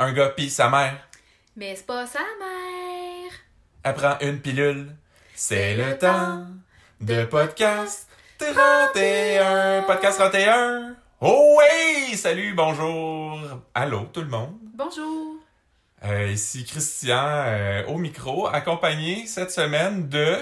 Un gars pis sa mère. Mais c'est pas sa mère. Elle prend une pilule. C'est le temps de podcast 31. Podcast 31. Oh oui! Salut, bonjour. Allô tout le monde. Bonjour. Euh, ici Christian euh, au micro, accompagné cette semaine de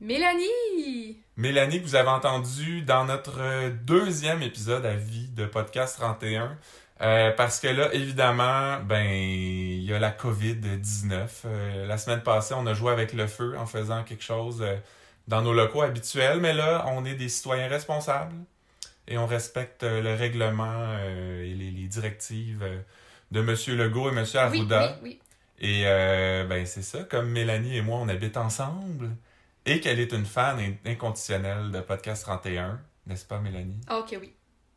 Mélanie. Mélanie que vous avez entendu dans notre deuxième épisode à vie de Podcast 31. Euh, parce que là, évidemment, ben, il y a la COVID-19. Euh, la semaine passée, on a joué avec le feu en faisant quelque chose euh, dans nos locaux habituels, mais là, on est des citoyens responsables et on respecte euh, le règlement et les, les directives de M. Legault et M. Arruda. oui, oui. Et ben, c'est ça, comme Mélanie et moi, on habite ensemble et qu'elle est une fan in- inconditionnelle de Podcast 31, n'est-ce pas, Mélanie? Ah, ok, oui.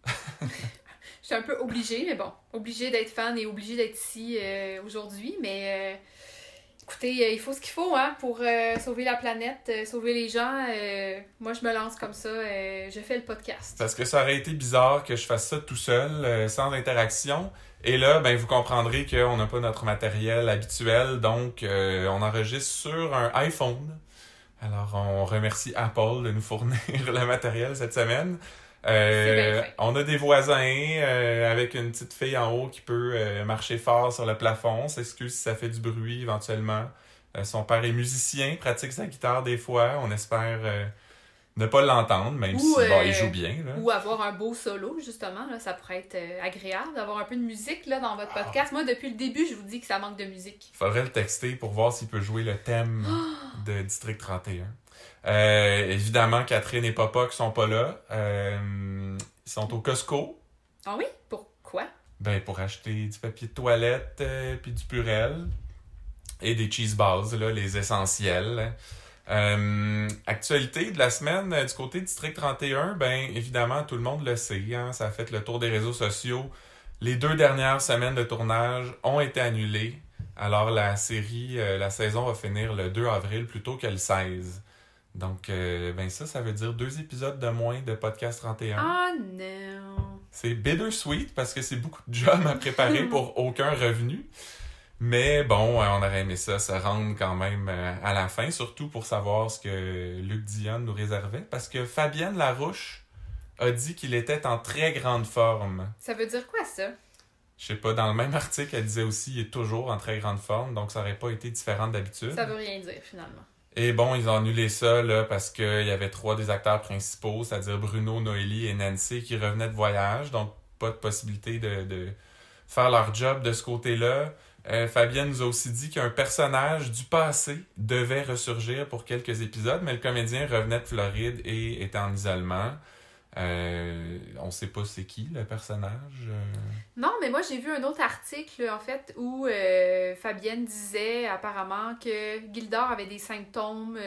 Je suis un peu obligée, mais bon, obligée d'être fan et obligée d'être ici euh, aujourd'hui. Mais euh, écoutez, euh, il faut ce qu'il faut hein, pour sauver la planète, sauver les gens. Moi, je me lance comme ça. je fais le podcast. Parce que ça aurait été bizarre que je fasse ça tout seul, sans interaction. Et là, ben, vous comprendrez qu'on n'a pas notre matériel habituel, donc on enregistre sur un iPhone. Alors, on remercie Apple de nous fournir le matériel cette semaine. Euh, on a des voisins euh, avec une petite fille en haut qui peut euh, marcher fort sur le plafond. On S'excuse si ça fait du bruit éventuellement. Son père est musicien, pratique sa guitare des fois. On espère ne pas l'entendre, même Ou, si bon, il joue bien. Là. Ou avoir un beau solo, justement. Là, ça pourrait être agréable d'avoir un peu de musique là, dans votre podcast. Moi, depuis le début, je vous dis que ça manque de musique. Faudrait le texter pour voir s'il peut jouer le thème de District 31. Euh, évidemment, Catherine et Papa qui sont pas là. Euh, ils sont au Costco. Ah oui? Pourquoi? Ben, pour acheter du papier de toilette, euh, puis du purel. Et des cheese balls, là, les essentiels. Euh, actualité de la semaine euh, du côté District 31, ben évidemment tout le monde le sait, hein, ça a fait le tour des réseaux sociaux. Les deux dernières semaines de tournage ont été annulées. Alors la série, euh, la saison va finir le 2 avril plutôt que le 16. Donc euh, ben ça, ça veut dire deux épisodes de moins de Podcast 31. Ah non! C'est bittersweet parce que c'est beaucoup de job à préparer pour aucun revenu. Mais bon, euh, on aurait aimé ça se rendre quand même euh, à la fin, surtout pour savoir ce que Luc Dion nous réservait. Parce que Fabienne Larouche a dit qu'il était en très grande forme. Ça veut dire quoi, ça? Je sais pas, dans le même article, elle disait aussi qu'il est toujours en très grande forme, donc ça aurait pas été différent d'habitude. Ça veut rien dire, finalement. Et bon, ils ont annulé ça là, parce qu'il y avait trois des acteurs principaux, c'est-à-dire Bruno, Noélie et Nancy, qui revenaient de voyage, donc pas de possibilité de, faire leur job de ce côté-là. Euh, Fabienne nous a aussi dit qu'un personnage du passé devait ressurgir pour quelques épisodes, mais le comédien revenait de Floride et était en isolement. Euh, on sait pas c'est qui le personnage. euh. Non, mais moi, j'ai vu un autre article, en fait, où euh, Fabienne disait apparemment que Gildor avait des symptômes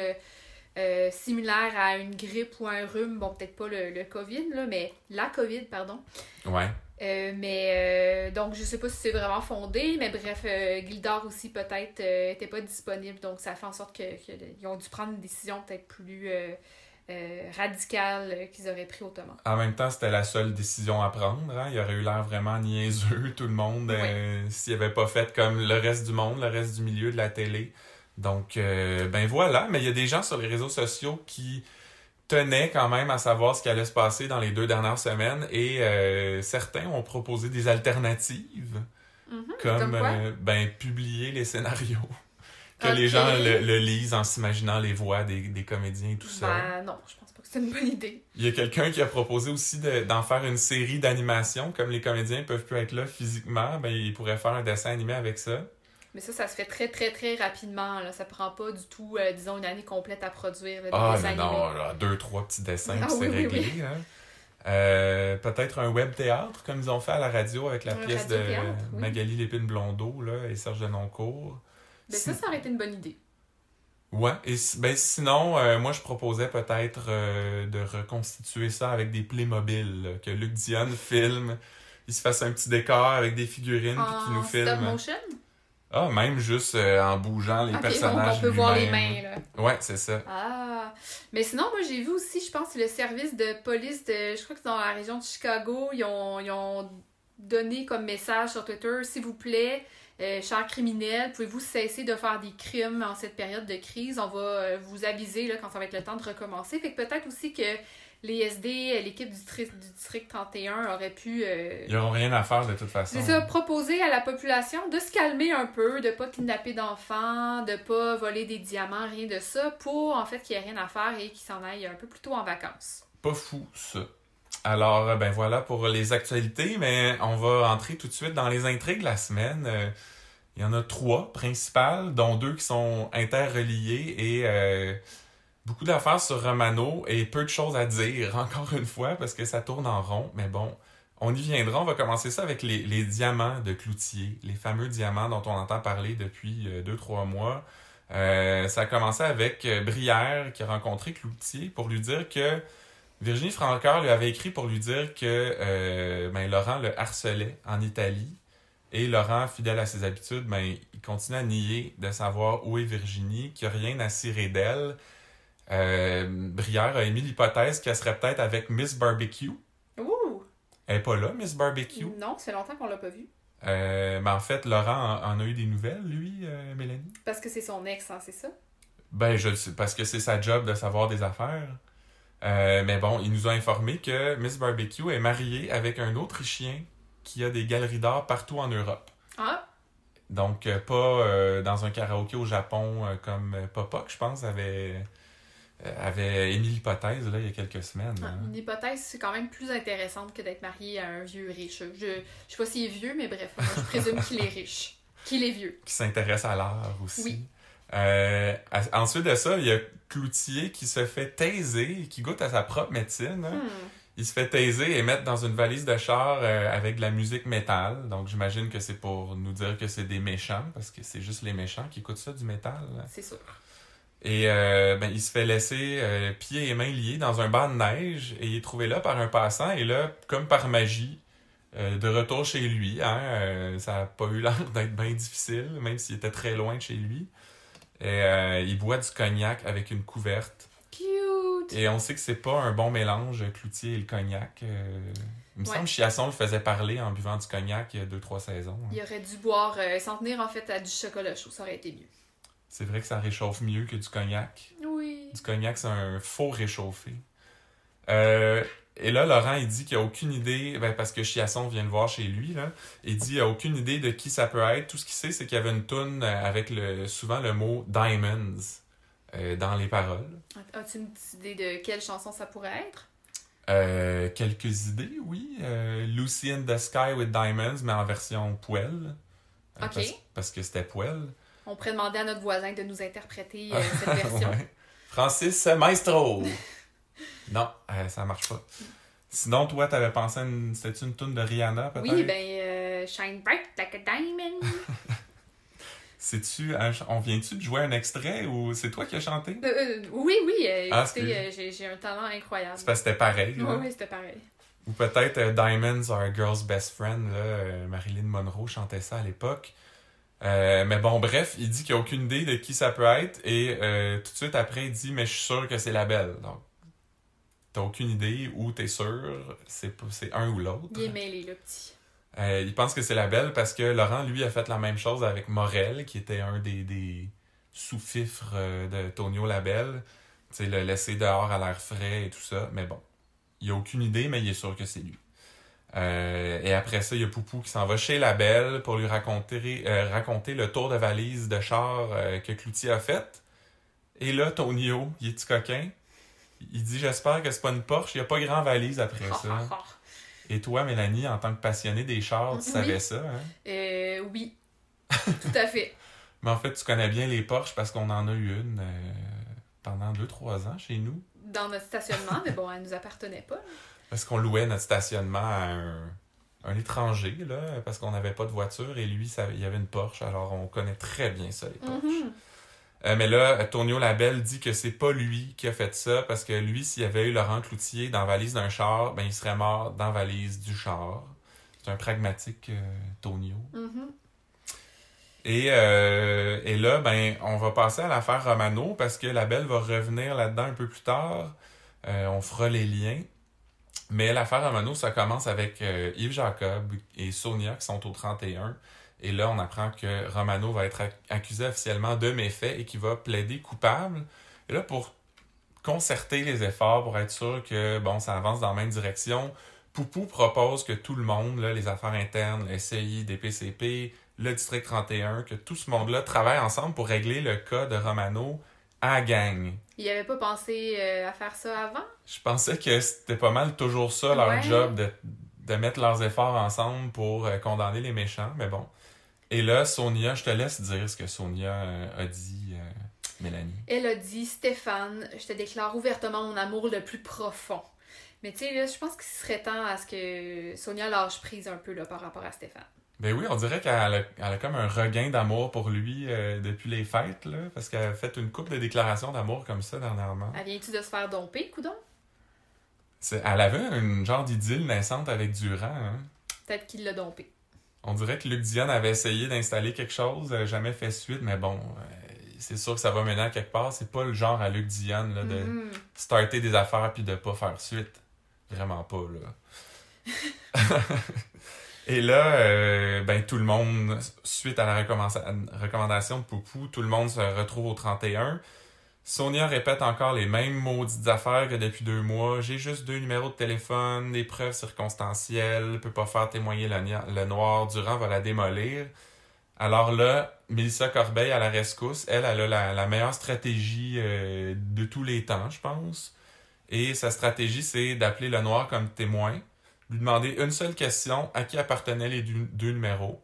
similaires à une grippe ou un rhume. Bon, peut-être pas le, le COVID, là, mais la COVID, pardon. Ouais. Mais euh, donc, je sais pas si c'est vraiment fondé, mais bref, euh, Gildor aussi peut-être euh, était pas disponible, donc ça fait en sorte que, que ont dû prendre une décision peut-être plus euh, radicale euh, qu'ils auraient pris autrement. En même temps, c'était la seule décision à prendre. Hein? Il aurait eu l'air vraiment niaiseux, tout le monde, euh, s'il avait pas fait comme le reste du monde, le reste du milieu de la télé. Donc, euh, ben voilà. Mais il y a des gens sur les réseaux sociaux qui tenaient quand même à savoir ce qui allait se passer dans les deux dernières semaines et euh, certains ont proposé des alternatives, Mhm, comme, comme ben, publier les scénarios. Que les gens le, le lisent en s'imaginant les voix des, des comédiens et tout ça. Ben non, je pense pas que c'est une bonne idée. Il y a quelqu'un qui a proposé aussi de- d'en faire une série d'animation. Comme les comédiens peuvent plus être là physiquement, ben, ils pourraient faire un dessin animé avec ça. Mais ça, ça se fait très, très, très rapidement. Là. Ça prend pas du tout, euh, disons, une année complète à produire là, Ah, mais non, là, deux, trois petits dessins, Ah puis c'est oui, oui, réglé. hein. Euh, Peut-être un web théâtre, comme ils ont fait à la radio avec la Un pièce de. Magali Lépine-Blondeau et Serge Denoncourt. Ben, ça, ça aurait été une bonne idée. Ouais, et ben, sinon, euh, moi je proposais peut-être euh, de reconstituer ça avec des Playmobil, que Luc Dion filme, il se fasse un petit décor avec des figurines, puis qu'il nous En stop filme. motion? Ah, même juste euh, en bougeant les donc personnages. on peut voir les mains, là. Ouais, c'est ça. Ah! Mais sinon, moi, j'ai vu aussi, je pense, le service de police de. Je crois que dans la région de Chicago, ils ont, ils ont donner comme message sur Twitter, s'il vous plaît, euh, chers criminels, pouvez-vous cesser de faire des crimes en cette période de crise? On va euh, vous aviser là, quand ça va être le temps de recommencer. Fait que peut-être aussi que les SD, l'équipe du, district- du district 31 aurait pu... euh, Ils n'auront rien à faire de toute façon. c'est ça, proposer à la population de se calmer un peu, de pas kidnapper d'enfants, de pas voler des diamants, rien de ça, pour en fait qu'il n'y ait rien à faire et qu'ils s'en aillent un peu plus tôt en vacances. Pas fou, ça. Alors, euh, ben voilà pour les actualités, mais on va entrer tout de suite dans les intrigues de la semaine. Euh, Il y en a trois principales, dont deux qui sont interreliées et euh, beaucoup d'affaires sur Romano et peu de choses à dire, encore une fois, parce que ça tourne en rond. Mais bon, on y viendra. On va commencer ça avec les, diamants de Cloutier, les fameux diamants dont on entend parler depuis deux, trois mois. Ça a commencé avec Brière qui a rencontré Cloutier pour lui dire que Virginie Francoeur lui avait écrit pour lui dire que euh, ben, Laurent le harcelait en Italie. Et Laurent, fidèle à ses habitudes, ben, il continue à nier de savoir où est Virginie, qu'il n'y a rien à cirer d'elle. Euh, Brière a émis l'hypothèse qu'elle serait peut-être avec Miss Barbecue. Ouh! Elle n'est pas là, Miss Barbecue. Non, c'est longtemps qu'on l'a pas vu. Euh, mais en fait, Laurent en, en a eu des nouvelles, lui, euh, Mélanie? Parce que c'est son ex, hein, c'est ça? Ben, je le sais, parce que c'est sa job de savoir des affaires. Euh, mais bon, il nous a informé que Miss Barbecue est mariée avec un Autrichien qui a des galeries d'art partout en Europe. Ah! Donc, euh, pas euh, dans un karaoké au Japon comme Popoc, je pense, avait, avait émis l'hypothèse là, il y a quelques semaines. Ah, hein. Une hypothèse, c'est quand même plus intéressante que d'être marié à un vieux riche. Je, je sais pas s'il est vieux, mais bref, moi, je présume qu'il est riche. Qu'il est vieux. Qui s'intéresse à l'art aussi. Oui. Euh, ensuite de ça, il y a Cloutier qui se fait taiser, qui goûte à sa propre médecine. hein. Hmm. Il se fait taiser et mettre dans une valise de char euh, avec de la musique métal. Donc j'imagine que c'est pour nous dire que c'est des méchants, parce que c'est juste les méchants qui écoutent ça du métal. C'est sûr. Et euh, ben, il se fait laisser euh, pieds et mains liés dans un banc de neige et il est trouvé là par un passant. Et là, comme par magie, euh, de retour chez lui, hein, ça n'a pas eu l'air d'être bien difficile, même s'il était très loin de chez lui. Et euh, il boit du cognac avec une couverte. Cute! Et on sait que c'est pas un bon mélange, Cloutier et le cognac. Euh, il me Ouais. semble que Chiasson le faisait parler en buvant du cognac il y a deux, trois saisons. hein. Il aurait dû boire, euh, s'en tenir en fait à du chocolat chaud, ça aurait été mieux. C'est vrai que ça réchauffe mieux que du cognac. Oui. Du cognac, c'est un faux réchauffé. Euh, et là, Laurent, il dit qu'il n'a aucune idée, ben, parce que Chiasson vient le voir chez lui, là, il dit qu'il n'a aucune idée de qui ça peut être. Tout ce qu'il sait, c'est qu'il y avait une toune euh, avec le, souvent le mot Diamonds euh, dans les paroles. As-tu une petite idée de quelle chanson ça pourrait être? Euh, quelques idées, oui. Euh, Lucy in the Sky with Diamonds, mais en version poêle. Ok. Parce, parce que c'était poêle. On pourrait demander à notre voisin de nous interpréter cette version. Ouais. Francis Maestro. non, euh, ça marche pas. Sinon, toi, t'avais pensé à une... C'était-tu une tune de Rihanna, peut-être? Oui, ben, euh, Shine Bright Like a Diamond. C'est-tu... ch- On vient-tu de jouer un extrait ou c'est toi qui as chanté? Euh, euh, oui, oui, euh, Ah, écoutez, j'ai- un talent incroyable. C'est parce que c'était pareil, Oui, là. oui, c'était pareil. Ou peut-être Diamonds are a girl's best friend, là. Marilyn Monroe chantait ça à l'époque. Mais bon, bref, il dit qu'il n'a aucune idée de qui ça peut être et tout de suite après, il dit Mais je suis sûr que c'est la belle. Donc, t'as aucune idée ou t'es sûr, c'est un ou l'autre. Il est mêlé, le petit. Euh, il pense que c'est la belle parce que Laurent, lui, a fait la même chose avec Morel, qui était un des, des sous-fifres euh, de Tonio Labelle. Tu sais, le laisser dehors à l'air frais et tout ça. Mais bon, il a aucune idée, mais il est sûr que c'est lui. Euh, et après ça, il y a Poupou qui s'en va chez la belle pour lui raconter, euh, raconter le tour de valise de char euh, que Cloutier a fait. Et là, Tonio, il est-tu coquin? Il dit J'espère que c'est pas une Porsche. Il n'y a pas grand valise après ça. Et toi, Mélanie, en tant que passionnée des chars, tu Oui. savais ça, hein? Euh, oui, tout à fait. Mais en fait, tu connais bien les Porsche parce qu'on en a eu une euh, pendant 2-3 ans chez nous. Dans notre stationnement, mais bon, elle nous appartenait pas. Parce qu'on louait notre stationnement à un, un étranger, là, parce qu'on n'avait pas de voiture et lui, ça, il y avait une Porsche. Alors, on connaît très bien ça, les Porsche. Mhm. Euh, mais là, Tonio Labelle dit que c'est pas lui qui a fait ça parce que lui, s'il y avait eu Laurent Cloutier dans la valise d'un char, ben il serait mort dans la valise du char. C'est un pragmatique euh, Tonio. Mhm. Et, euh, et là, ben, on va passer à l'affaire Romano parce que la belle va revenir là-dedans un peu plus tard. On fera les liens. Mais l'affaire Romano, ça commence avec Yves Jacob et Sonia qui sont au 31. Et là, on apprend que Romano va être accusé officiellement de méfaits et qu'il va plaider coupable. Et là, pour concerter les efforts, pour être sûr que bon, ça avance dans la même direction, Poupou propose que tout le monde, là, les affaires internes, le SCI, DPCP, le district 31, que tout ce monde-là travaille ensemble pour régler le cas de Romano à gang. Il avait pas pensé euh, à faire ça avant? Je pensais que c'était pas mal toujours ça, leur Ouais. job, de, de mettre leurs efforts ensemble pour euh, condamner les méchants, mais bon. Et là, Sonia, je te laisse dire ce que Sonia euh, a dit, euh, Mélanie. Elle a dit Stéphane, je te déclare ouvertement mon amour le plus profond. Mais tu sais, là, je pense qu'il serait temps à ce que Sonia lâche prise un peu là, par rapport à Stéphane. Ben oui, on dirait qu'elle a, elle a comme un regain d'amour pour lui euh, depuis les fêtes, là, parce qu'elle a fait une couple de déclarations d'amour comme ça dernièrement. Elle vient-tu de se faire domper, coudon? C'est- Elle avait une genre d'idylle naissante avec Durand. hein. Peut-être qu'il l'a dompé. On dirait que Luc Diane avait essayé d'installer quelque chose, jamais fait suite, mais bon, euh, c'est sûr que ça va mener à quelque part. C'est pas le genre à Luc Diane là, de Mhm. starter des affaires puis de pas faire suite. Vraiment pas, là. Et là, euh, ben, tout le monde, suite à la recommanda- recommandation de Poupou, tout le monde se retrouve au 31. Sonia répète encore les mêmes maudites affaires que depuis deux mois. J'ai juste deux numéros de téléphone, des preuves circonstancielles, peut pas faire témoigner le, noir, Durand va la démolir. Alors là, Mélissa Corbeil à la rescousse, elle, elle a la, la meilleure stratégie euh, de tous les temps, je pense. Et sa stratégie, c'est d'appeler le noir comme témoin, lui demander une seule question à qui appartenaient les deux, deux numéros.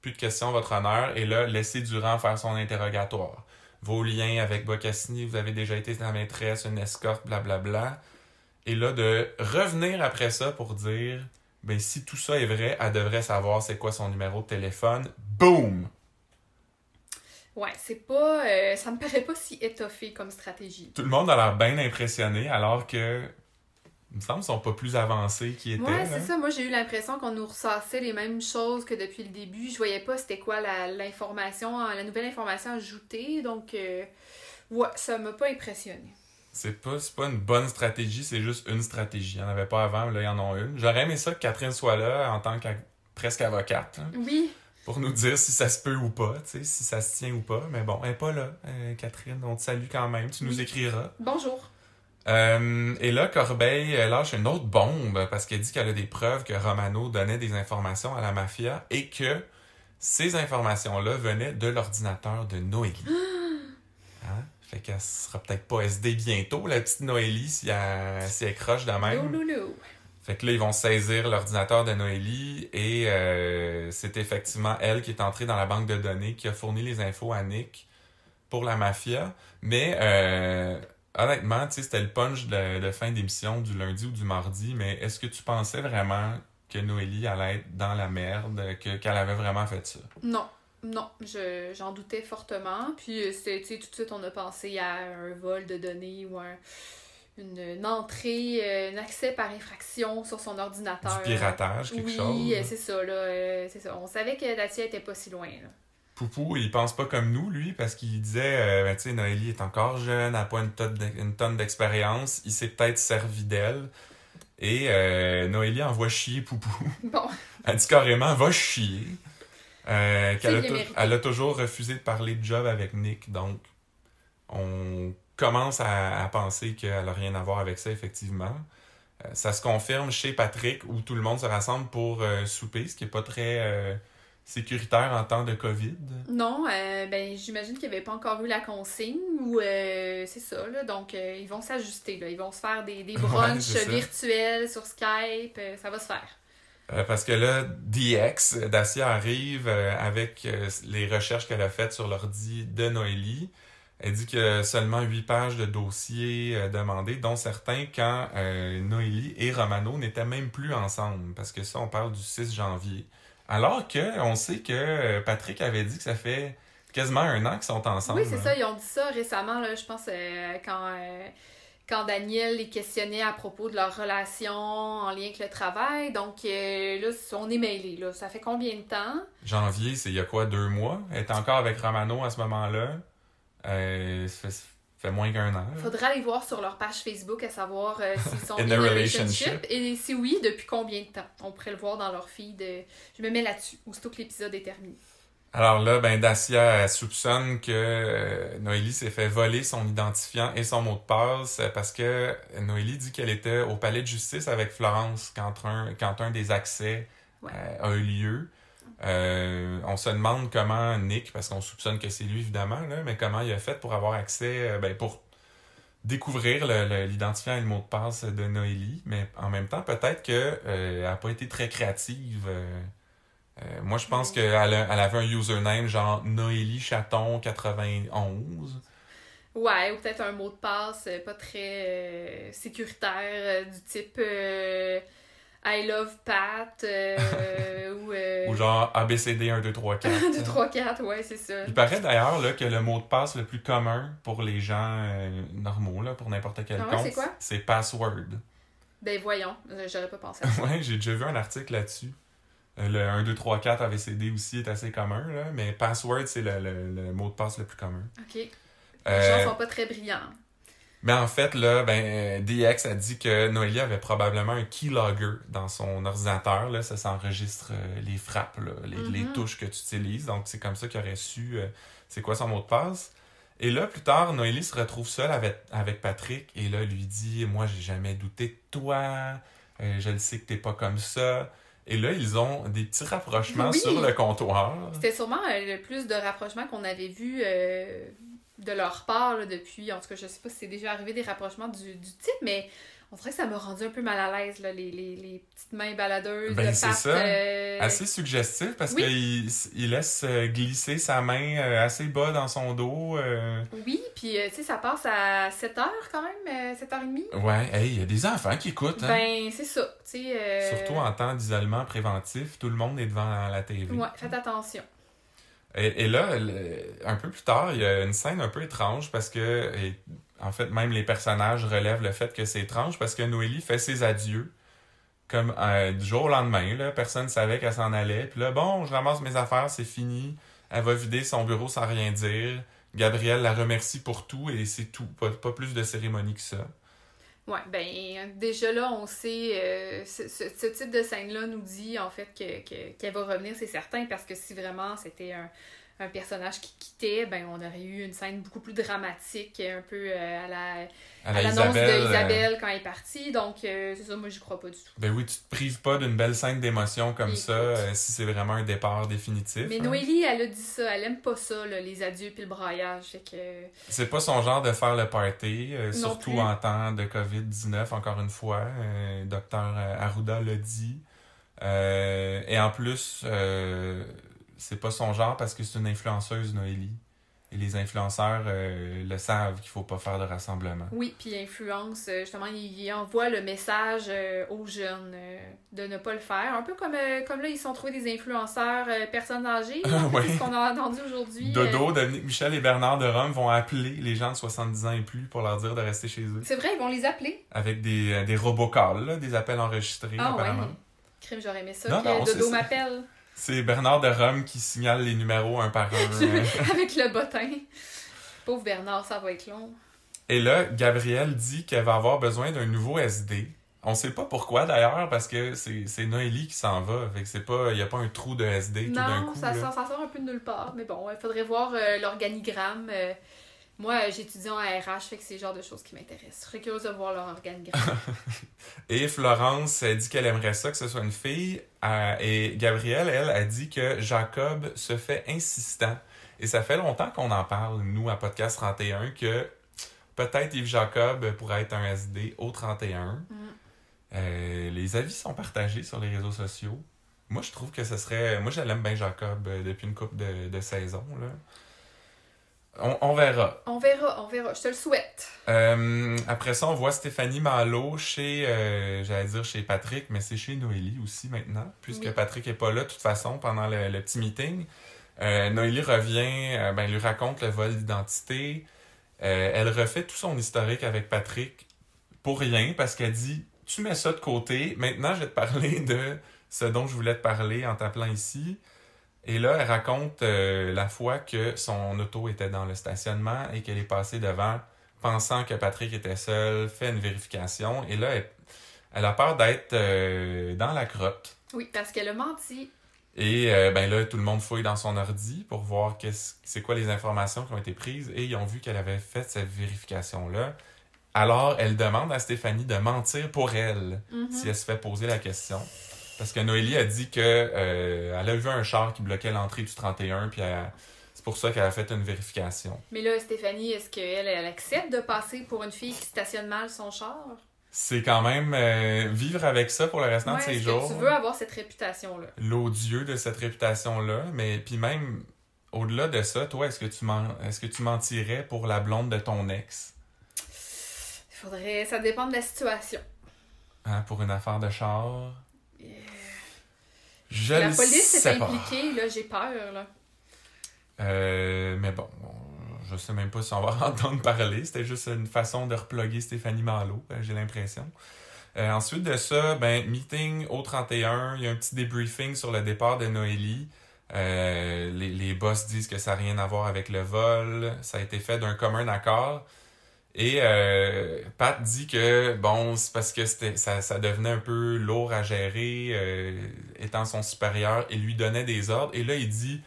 Plus de questions, votre honneur. Et là, laisser Durand faire son interrogatoire. Vos liens avec Bocassini, vous avez déjà été sa maîtresse, une escorte, blablabla. Et là, de revenir après ça pour dire, ben si tout ça est vrai, elle devrait savoir c'est quoi son numéro de téléphone. Boom! Ouais, c'est pas. euh, ça me paraît pas si étoffé comme stratégie. Tout le monde a l'air bien impressionné, alors que, il me semble, qu'ils sont pas plus avancés qu'ils étaient. Ouais, c'est ça. Moi, j'ai eu l'impression qu'on nous ressassait les mêmes choses que depuis le début. Je voyais pas c'était quoi la- l'information, la nouvelle information ajoutée. Donc, euh, ouais, ça m'a pas impressionné. C'est pas, pas une bonne stratégie, c'est juste une stratégie. Il n'y en avait pas avant, là, il y en a une. J'aurais aimé ça que Catherine soit là en tant que presque avocate, hein, Oui, pour nous dire si ça se peut ou pas, tu sais, si ça se tient ou pas. Mais bon, elle est pas là. Euh, Catherine, on te salue quand même, tu nous écriras. bonjour. Euh, et là, Corbeil euh, lâche une autre bombe parce qu'elle dit qu'elle a des preuves que Romano donnait des informations à la mafia et que ces informations-là venaient de l'ordinateur de Noélie. Hein? Fait qu'elle sera peut-être pas SD bientôt, la petite Noélie, si elle, si elle croche de même. Fait que là, ils vont saisir l'ordinateur de Noélie et euh, c'est effectivement elle qui est entrée dans la banque de données qui a fourni les infos à Nick pour la mafia. Mais euh, honnêtement, tu sais, c'était le punch de, de fin d'émission du lundi ou du mardi, mais est-ce que tu pensais vraiment que Noélie allait être dans la merde, que, qu'elle avait vraiment fait ça? Non, non, je- j'en doutais fortement. Puis, euh, sais, tout de suite, on a pensé à un vol de données ou un- une, une entrée, euh, un accès par infraction sur son ordinateur. Du piratage, quelque oui, chose? euh, c'est ça, là. c'est ça. On savait que Dacia était pas si loin, là. Poupou, il pense pas comme nous, lui, parce qu'il disait, euh, ben, tu sais, Noélie est encore jeune, elle n'a pas une tonne d'expérience, il s'est peut-être servi d'elle. Et euh, Noélie envoie chier Poupou. Bon, Elle dit carrément, va chier. Euh, qu'elle a toujours refusé de parler de job avec Nick, donc on commence à, à penser qu'elle n'a rien à voir avec ça, effectivement. Euh, ça se confirme chez Patrick, où tout le monde se rassemble pour souper, ce qui est pas très sécuritaire en temps de COVID? non, euh, ben, j'imagine qu'il n'y avait pas encore eu la consigne ou euh, c'est ça, là. Donc, euh, ils vont s'ajuster, là. Ils vont se faire des, des brunchs virtuels sur Skype. euh, ça va se faire. Parce que là, DX, Dacia arrive avec les recherches qu'elle a faites sur l'ordi de Noélie. Elle dit a seulement huit pages de dossiers demandés, dont certains quand Noélie et Romano n'étaient même plus ensemble. Parce que ça, on parle du 6 janvier. Alors que on sait que euh, Patrick avait dit que ça fait quasiment un an qu'ils sont ensemble. Oui, c'est ça. Ils ont dit ça récemment, là, je pense, euh, quand, euh, quand Daniel les questionnait à propos de leur relation en lien avec le travail. Donc, euh, là, on est mêlés. Là. Ça fait combien de temps? Janvier, c'est il y a quoi, deux mois? Elle était encore avec Romano à ce moment-là. Ça fait fait moins qu'un an. Faudra aller voir sur leur page Facebook à savoir euh, s'ils sont In in, a relationship. relationship. Et si oui, depuis combien de temps? On pourrait le voir dans leur feed. euh, Je me mets là-dessus, aussitôt que l'épisode est terminé. Alors là, ben Dacia soupçonne que euh, Noélie s'est fait voler son identifiant et son mot de passe parce que Noélie dit qu'elle était au palais de justice avec Florence quand un, quand un des accès Ouais. a eu lieu. Euh, on se demande comment Nick, parce qu'on soupçonne que c'est lui évidemment, là, mais comment il a fait pour avoir accès, euh, ben, pour découvrir l'identifiant et le mot de passe de Noélie, mais en même temps, peut-être qu'elle n'a pas été très créative. euh, euh, moi, je pense qu'elle elle avait un username genre Noélie Chaton 91. Ouais, ou peut-être un mot de passe euh, pas très euh, sécuritaire, euh, du type euh, I love Pat euh, ou. Euh, Ou genre ABCD 1, 2, 3, 4. 2, 3, 4, ouais, c'est ça. Il paraît d'ailleurs que le mot de passe le plus commun pour les gens euh, normaux, là, pour n'importe quel Ah compte, c'est password. Ben voyons, euh, j'aurais pas pensé à ça. ouais, j'ai déjà vu un article là-dessus. Euh, Le 1, 2, 3, 4 ABCD aussi est assez commun, là, mais password, c'est le, le- le mot de passe le plus commun. Ok. Les Euh, gens sont pas très brillants. Mais en fait, là, ben, DX a dit que Noélie avait probablement un keylogger dans son ordinateur. Là, ça s'enregistre euh, les frappes, là, les, les touches que tu utilises. Donc, c'est comme ça qu'il aurait su euh, c'est quoi son mot de passe. Et là, plus tard, Noélie se retrouve seule avec, avec Patrick et là, lui dit Moi, j'ai jamais douté de toi. Euh, je le sais que t'es pas comme ça. Et là, ils ont des petits rapprochements Oui. sur le comptoir. C'était sûrement le plus de rapprochements qu'on avait vu de leur part là, depuis. En tout cas, je sais pas si c'est déjà arrivé des rapprochements du, du type, mais on dirait que ça m'a rendu un peu mal à l'aise, là, les, les, les petites mains baladeuses. Ben, c'est ça. euh, Assez suggestif parce Oui. qu'il il laisse euh, glisser sa main euh, assez bas dans son dos. euh. Oui, puis tu sais, ça passe à 7 heures quand même, euh, 7h30. Ouais, hey, il y a des enfants qui écoutent. Hein? Ben, c'est ça. euh, Surtout en temps d'isolement préventif, tout le monde est devant la TV. Ouais, faites attention. Et, là, le- un peu plus tard, il y a une scène un peu étrange parce que, en fait, même les personnages relèvent le fait que c'est étrange parce que Noélie fait ses adieux. Comme euh, du jour au lendemain, là, personne ne savait qu'elle s'en allait. Puis là, bon, je ramasse mes affaires, c'est fini. Elle va vider son bureau sans rien dire. Gabriel la remercie pour tout et c'est tout. Pas plus de cérémonie que ça. Ouais, ben déjà là, on sait, euh, ce, type de scène-là nous dit en fait que- que- qu'elle va revenir, c'est certain, parce que si vraiment c'était un, un personnage qui quittait, ben on aurait eu une scène beaucoup plus dramatique, un peu euh, à la À l'annonce Isabelle, de euh, Isabelle quand elle est partie, donc euh, c'est ça, moi j'y crois pas du tout. Ben oui, tu te prives pas d'une belle scène d'émotion comme ça euh, si c'est vraiment un départ définitif. Mais hein. Noélie, elle a dit ça, elle aime pas ça, là, les adieux puis le braillage, fait que... C'est pas son genre de faire le party, surtout plus. en temps de COVID-19, encore une fois. Docteur Arruda l'a dit. Euh, et en plus, euh, c'est pas son genre parce que c'est une influenceuse, Noélie. Et les influenceurs euh, le savent qu'il faut pas faire de rassemblement. Oui, puis influence, euh, justement, il, il envoie le message euh, aux jeunes euh, de ne pas le faire. Un peu comme, comme là, ils sont trouvés des influenceurs personnes âgées. Ouais. C'est ce qu'on a entendu aujourd'hui. Dodo, Dominique Michel et Bernard de Rome vont appeler les gens de 70 ans et plus pour leur dire de rester chez eux. c'est vrai, ils vont les appeler. Avec des, des robocalls, là, des appels enregistrés, Ah ouais. apparemment. Crime, j'aurais aimé ça Non, que non, c'est Dodo m'appelle C'est Bernard de Rome qui signale les numéros un par un. avec le bottin. Pauvre Bernard, ça va être long. Et là, Gabrielle dit qu'elle va avoir besoin d'un nouveau SD. On sait pas pourquoi d'ailleurs, parce que c'est Noélie qui s'en va. Fait que c'est pas. Il n'y a pas un trou de SD tout d'un Non, coup. ça, là. sort, ça sort un peu de nulle part. Mais bon, il faudrait voir euh, l'organigramme. euh, moi, j'étudie en RH, fait que c'est le genre de choses qui m'intéressent. Je serais curieuse de voir leur organigramme. Et Florence elle dit qu'elle aimerait ça que ce soit une fille. Euh, et Gabrielle, elle, a dit que Jacob se fait insistant. Et ça fait longtemps qu'on en parle, nous, à Podcast 31, que peut-être Yves Jacob pourrait être un SD au 31. Mm. Euh, les avis sont partagés sur les réseaux sociaux. Moi, je trouve que ce serait. Moi, je l'aime bien, Jacob, euh, depuis une couple de, de saisons. Là. On, on verra. On verra, on verra. Je te le souhaite. Euh, après ça, on voit Stéphanie Malo chez, euh, j'allais dire chez Patrick, mais c'est chez Noélie aussi maintenant, puisque Oui. Patrick est pas là de toute façon pendant le, le petit meeting. Euh, Noélie revient, ben, lui raconte le vol d'identité. Elle refait tout son historique avec Patrick pour rien parce qu'elle dit Tu mets ça de côté, maintenant je vais te parler de ce dont je voulais te parler en t'appelant ici. Et là, elle raconte euh, la fois que son auto était dans le stationnement et qu'elle est passée devant pensant que Patrick était seul, fait une vérification. Et là, elle, elle a peur d'être euh, dans la crotte. Oui, parce qu'elle a menti. Et euh, ben là, tout le monde fouille dans son ordi pour voir qu'est-ce, c'est quoi les informations qui ont été prises. Et ils ont vu qu'elle avait fait cette vérification-là. Alors, elle demande à Stéphanie de mentir pour elle Mhm. si elle se fait poser la question. Parce que Noélie a dit que euh, elle a vu un char qui bloquait l'entrée du 31, puis elle- c'est pour ça qu'elle a fait une vérification. Mais là, Stéphanie, est-ce qu'elle elle accepte de passer pour une fille qui stationne mal son char? C'est quand même euh, vivre avec ça pour le restant Ouais, de ses est-ce jours. que tu veux avoir cette réputation-là? L'odieux de cette réputation-là, mais puis même au-delà de ça, toi, est-ce que tu men- est-ce que tu mentirais pour la blonde de ton ex? Il faudrait... Ça dépend de la situation. hein, pour une affaire de char? Je la police est sais pas. impliquée, là, j'ai peur, là. Euh, mais bon, on- je sais même pas si on va en entendre parler. C'était juste une façon de reploguer Stéphanie Malo, euh, j'ai l'impression. Euh, ensuite de ça, ben, meeting au 31, il y a un petit débriefing sur le départ de Noélie. Euh, les, les boss disent que ça n'a rien à voir avec le vol. Ça a été fait d'un commun accord. Et euh, Pat dit que, bon, c'est parce que ça, ça devenait un peu lourd à gérer, euh, étant son supérieur, et lui donnait des ordres. Et là, il dit,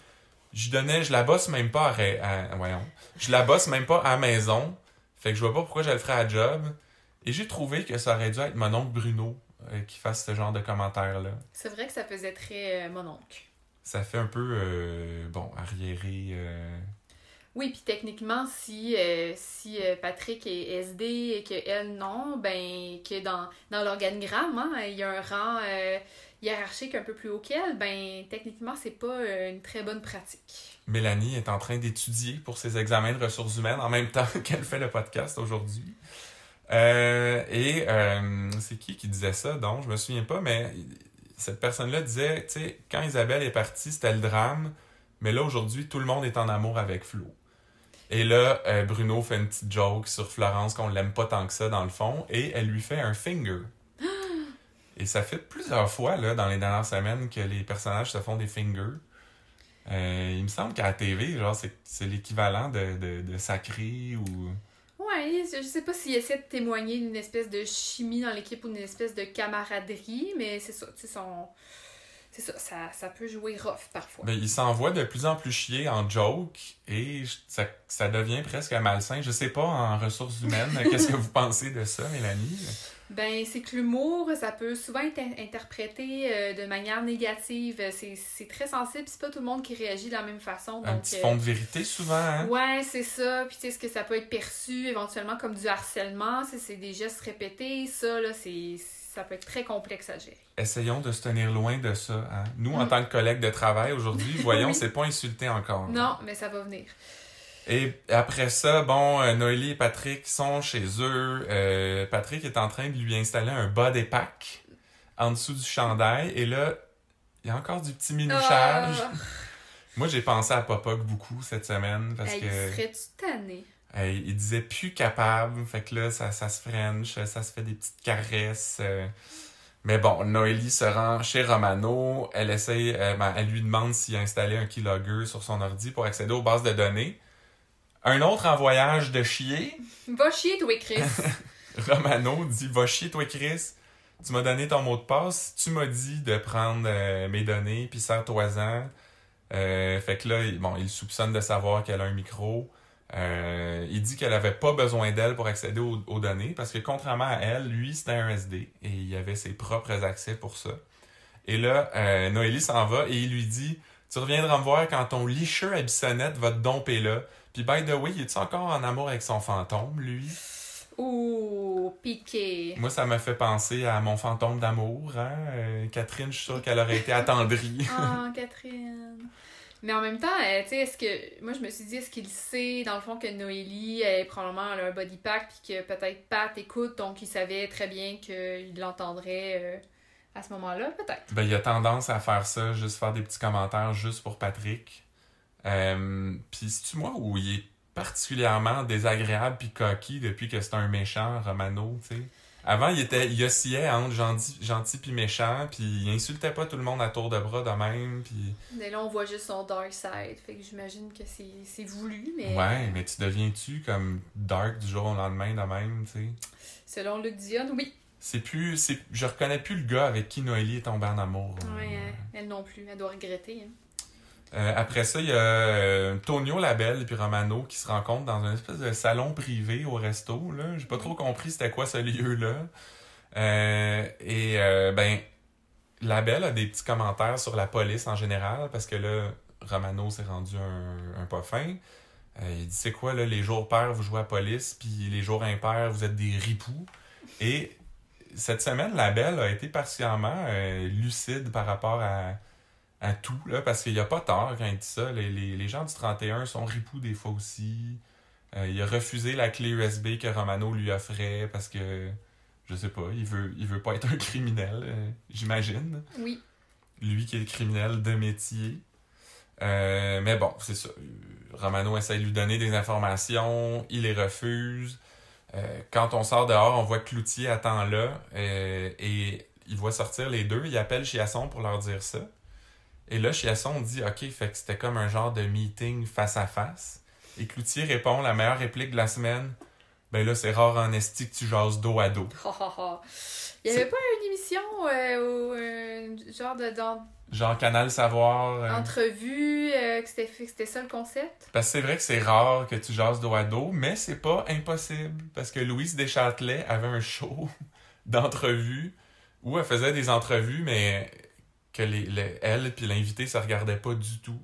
je donnais, je la bosse même pas à, ré- à- voyons, je la bosse même pas à la maison. Fait que je vois pas pourquoi je le ferais à job. Et j'ai trouvé que ça aurait dû être mon oncle Bruno euh, qui fasse ce genre de commentaires-là. C'est vrai que ça faisait très mon oncle. Ça fait un peu, bon, arriéré. Oui, puis techniquement, si, euh, si euh, Patrick est SD et que elle non, ben que dans, dans l'organigramme, hein, il y a un rang euh, hiérarchique un peu plus haut qu'elle, ben techniquement, c'est pas une très bonne pratique. Mélanie est en train d'étudier pour ses examens de ressources humaines en même temps qu'elle fait le podcast aujourd'hui. Et c'est qui qui disait ça? Donc, je me souviens pas, mais cette personne-là disait, tu sais, quand Isabelle est partie, c'était le drame, mais là, aujourd'hui, tout le monde est en amour avec Flo. Et là, euh, Bruno fait une petite joke sur Florence qu'on l'aime pas tant que ça dans le fond, et elle lui fait un finger. Et ça fait plusieurs fois, là, dans les dernières semaines, que les personnages se font des fingers. Euh, il me semble qu'à la TV, genre, c'est, l'équivalent de, de, de sacré ou. Ouais, je sais pas s'il essaie de témoigner d'une espèce de chimie dans l'équipe ou d'une espèce de camaraderie, mais c'est ça, tu sais, son... C'est ça, ça, ça peut jouer rough parfois. Ben, il s'envoie de plus en plus chier en joke et ça, ça devient presque malsain. Je sais pas en ressources humaines, qu'est-ce que vous pensez de ça, Mélanie? Ben, c'est que l'humour, ça peut souvent être in- interprété euh, de manière négative. C'est très sensible, c'est pas tout le monde qui réagit de la même façon. Un donc, petit euh, fond de vérité souvent, hein? Ouais, c'est ça. Puis tu sais, est-ce que ça peut être perçu éventuellement comme du harcèlement? C'est des gestes répétés, ça, là, c'est ça peut être très complexe à gérer. Essayons de se tenir loin de ça. Hein? Nous, en Mm. tant que collègues de travail aujourd'hui, voyons, Oui. c'est pas insulté encore. Non, mais ça va venir. Et après ça, bon, euh, Noélie et Patrick sont chez eux. Euh, Patrick est en train de lui installer un bas pack en dessous du chandail. Et là, il y a encore du petit minouchage. Ah! Moi, j'ai pensé à Popoc beaucoup cette semaine parce que serais-tu? Hey, il disait plus capable. Fait que là, ça, ça se french, ça se fait des petites caresses. euh. Mais bon, Noélie se rend chez Romano. Elle essaye, euh, ben, elle lui demande s'il a installé un keylogger sur son ordi pour accéder aux bases de données. Un autre en voyage de chier. Va chier, toi, Chris. Romano dit Va chier, toi, Chris. Tu m'as donné ton mot de passe. Tu m'as dit de prendre euh, mes données, puis serre-toi-en. Euh, fait que là, bon, il soupçonne de savoir qu'elle a un micro. Euh, il dit qu'elle avait pas besoin d'elle pour accéder aux, aux données parce que contrairement à elle, lui, c'était un SD et il avait ses propres accès pour ça. Et là, euh, Noélie s'en va et il lui dit Tu reviendras me voir quand ton licheux à bissonnette va te domper là. Puis, by the way, il est encore en amour avec son fantôme, lui? Ouh, piqué. moi, ça m'a fait penser à mon fantôme d'amour. Hein? Euh, Catherine, je suis sûre qu'elle aurait été attendrie. Ah, Catherine. Mais en même temps, euh, tu sais, est-ce que. Moi, je me suis dit, est-ce qu'il sait, dans le fond, que Noélie, elle, probablement, a un body pack, puis que peut-être Pat écoute, donc il savait très bien qu'il l'entendrait euh, à ce moment-là, peut-être. ben, il a tendance à faire ça, juste faire des petits commentaires juste pour Patrick. Euh, puis, c'est-tu moi où il est particulièrement désagréable puis coquille depuis que c'est un méchant, Romano, tu sais? Avant, il était, il oscillait entre gentil, gentil puis méchant, puis il insultait pas tout le monde à tour de bras de même, puis... Mais là, on voit juste son dark side, fait que j'imagine que c'est voulu, mais... Ouais, mais tu deviens-tu comme dark du jour au lendemain de même, tu sais? Selon Luc Dion, oui. C'est plus... c'est Je reconnais plus le gars avec qui Noélie est tombée en amour. Ouais, euh, elle non plus, elle doit regretter. hein. Euh, après ça, il y a euh, Tonio Labelle et Romano qui se rencontrent dans un espèce de salon privé au resto. Là. J'ai pas trop compris c'était quoi ce lieu-là. Euh, et ben, Labelle a des petits commentaires sur la police en général parce que là, Romano s'est rendu un, un pas fin. Il dit c'est quoi là, les jours pairs vous jouez à police puis les jours impairs vous êtes des ripoux. Et cette semaine, Labelle a été particulièrement euh, lucide par rapport à à tout, là, parce qu'il n'y a pas tort quand il dit ça. Les, les, les gens du 31 sont ripoux des fois aussi. Euh, il a refusé la clé USB que Romano lui offrait parce que, je sais pas, il veut, il veut pas être un criminel, euh, j'imagine. Oui. Lui qui est criminel de métier. Euh, mais bon, c'est ça. Romano essaie de lui donner des informations, il les refuse. Quand on sort dehors, on voit que Cloutier attend là et il voit sortir les deux. Il appelle Chiasson pour leur dire ça. Et là, Chiasson dit OK, fait que c'était comme un genre de meeting face à face. Et Cloutier répond la meilleure réplique de la semaine Ben là, c'est rare en esti que tu jases dos à dos. Il y avait pas une émission euh, ou euh, genre de dans- Genre Canal Savoir. euh, entrevue euh, que c'était que c'était ça le concept? Parce que c'est vrai que c'est rare que tu jases dos à dos, mais c'est pas impossible. Parce que Louise Deschâtelet avait un show d'entrevue où elle faisait des entrevues, mais que les, les- elle puis l'invité se regardaient pas du tout.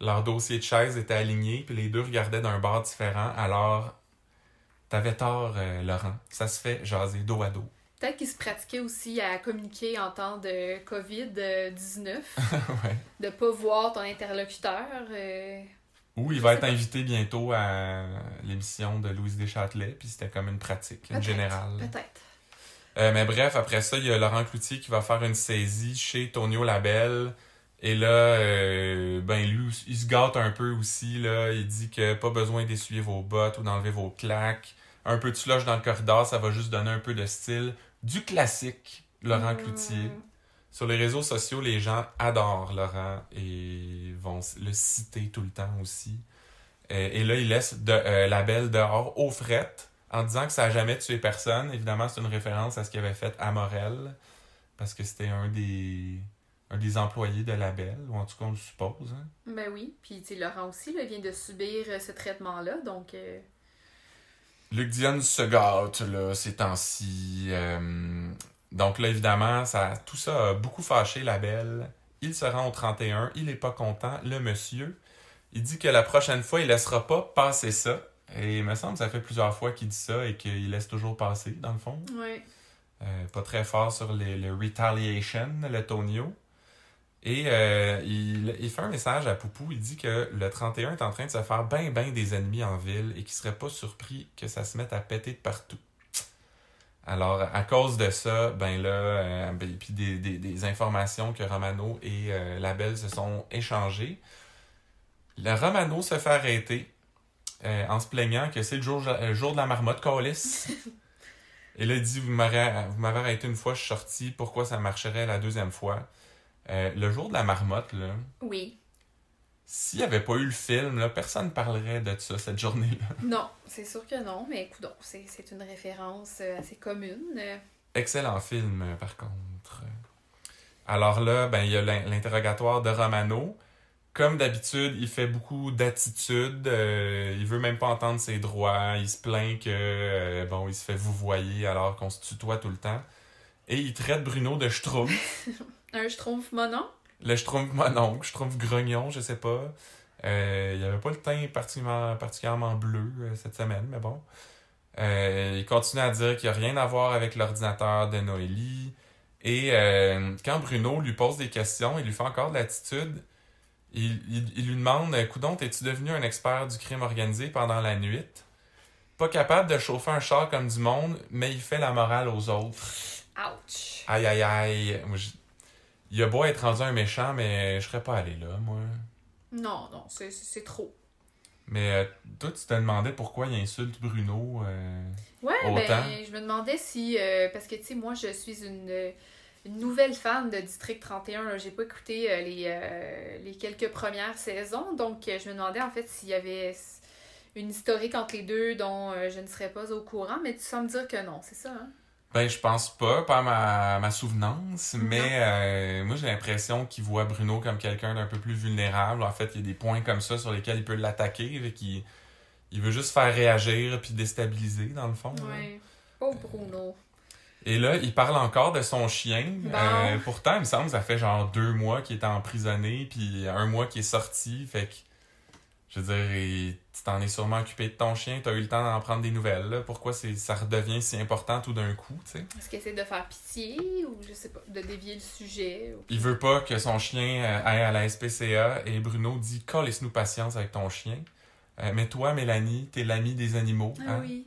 Leur dossier de chaise était aligné, puis les deux regardaient d'un bord différent. Alors, t'avais tort, euh, Laurent. Ça se fait jaser dos à dos. Peut-être qu'ils se pratiquaient aussi à communiquer en temps de COVID-19, ouais. de pas voir ton interlocuteur. euh, Ou il va être invité bientôt à l'émission de Louise Deschâtelet, puis c'était comme une pratique, une générale. Peut-être. Euh, mais bref, après ça, il y a Laurent Cloutier qui va faire une saisie chez Tonio Labelle. Et là, euh, ben lui, il se gâte un peu aussi. Là. Il dit que pas besoin d'essuyer vos bottes ou d'enlever vos claques. Un peu de slush dans le corridor, ça va juste donner un peu de style. Du classique, Laurent Hmm. Cloutier. Sur les réseaux sociaux, les gens adorent Laurent et vont le citer tout le temps aussi. Euh, et là, il laisse de, euh, dehors aux frettes en disant que ça n'a jamais tué personne. Évidemment, c'est une référence à ce qu'il avait fait à Morel, parce que c'était un des, un des employés de Label, ou en tout cas, on le suppose. hein. Ben oui. Puis, Laurent aussi, là, vient de subir euh, ce traitement-là. Donc, euh, Luc Dion se gâte, là, ces temps-ci. euh, donc là, évidemment, ça, tout ça a beaucoup fâché Label. Il se rend au 31, il n'est pas content, le monsieur. Il dit que la prochaine fois, il laissera pas passer ça. Et il me semble que ça fait plusieurs fois qu'il dit ça et qu'il laisse toujours passer, dans le fond. ouais. Euh, pas très fort sur les- le retaliation, le Tonio. Et euh, il, il fait un message à Poupou. Il dit que le 31 est en train de se faire ben ben des ennemis en ville et qu'il serait pas surpris que ça se mette à péter de partout. Alors, à cause de ça, ben là, euh, ben, puis des, des, des informations que Romano et euh, Labelle se sont échangées, le Romano se fait arrêter euh, en se plaignant que c'est le jour, le jour de la marmotte, Calis. Et là, il dit Vous m'avez arrêté une fois, je suis sorti, pourquoi ça marcherait la deuxième fois? Euh, Le jour de la marmotte, là, Oui. s'il n'y avait pas eu le film, là, personne ne parlerait de ça cette journée-là. Non, c'est sûr que non, mais écoute, c'est c'est une référence euh, assez commune. Euh, Excellent film, euh, par contre. Alors là, ben, il y a l'in- l'interrogatoire de Romano. Comme d'habitude, il fait beaucoup d'attitudes. euh, il veut même pas entendre ses droits. Il se plaint que, euh, bon, il se fait vouvoyer alors qu'on se tutoie tout le temps. Et il traite Bruno de schtroumpf. Un schtroumpf monon? Le schtroumpf mononcle, schtroumpf grognon, je sais pas. Euh, il avait pas le teint particulièrement, particulièrement bleu euh, cette semaine, mais bon. Il continue à dire qu'il n'y a rien à voir avec l'ordinateur de Noélie. Et quand Bruno lui pose des questions, il lui fait encore de l'attitude. Il, il- il lui demande Coudon, es-tu devenu un expert du crime organisé pendant la nuit? Pas capable de chauffer un char comme du monde, mais il fait la morale aux autres. Ouch! Aïe aïe aïe. Il a beau être rendu un méchant, mais je serais pas allé là, moi. Non, non, c'est c'est trop. Mais euh, toi, tu te demandais pourquoi il insulte Bruno. euh, Ouais, Autant. ben, je me demandais si. euh, parce que, tu sais, moi, je suis une, une nouvelle fan de District 31. là. J'ai pas écouté euh, les, euh, les quelques premières saisons. Donc, euh, je me demandais, en fait, s'il y avait une historique entre les deux dont je ne serais pas au courant. Mais tu sembles dire que non, c'est ça, hein? Ben, je pense pas, pas à ma, ma souvenance, Non. mais euh, moi j'ai l'impression qu'il voit Bruno comme quelqu'un d'un peu plus vulnérable. En fait, il y a des points comme ça sur lesquels il peut l'attaquer, fait qu'il il veut juste faire réagir puis déstabiliser, dans le fond. là. Ouais. Oh, Bruno. Et là, il parle encore de son chien. Bon. Euh, pourtant, il me semble que ça fait genre deux mois qu'il est emprisonné, puis un mois qu'il est sorti. Fait que, je veux dire, il- tu t'en es sûrement occupé de ton chien, t'as eu le temps d'en prendre des nouvelles. là. Pourquoi c'est, ça redevient si important tout d'un coup, tu sais? Est-ce qu'il essaie de faire pitié ou, je sais pas, de dévier le sujet? ou- Il veut pas que son chien euh, aille à la SPCA et Bruno dit Laisse-nous patience avec ton chien. Euh, mais toi, Mélanie, t'es l'amie des animaux. Ah hein? oui.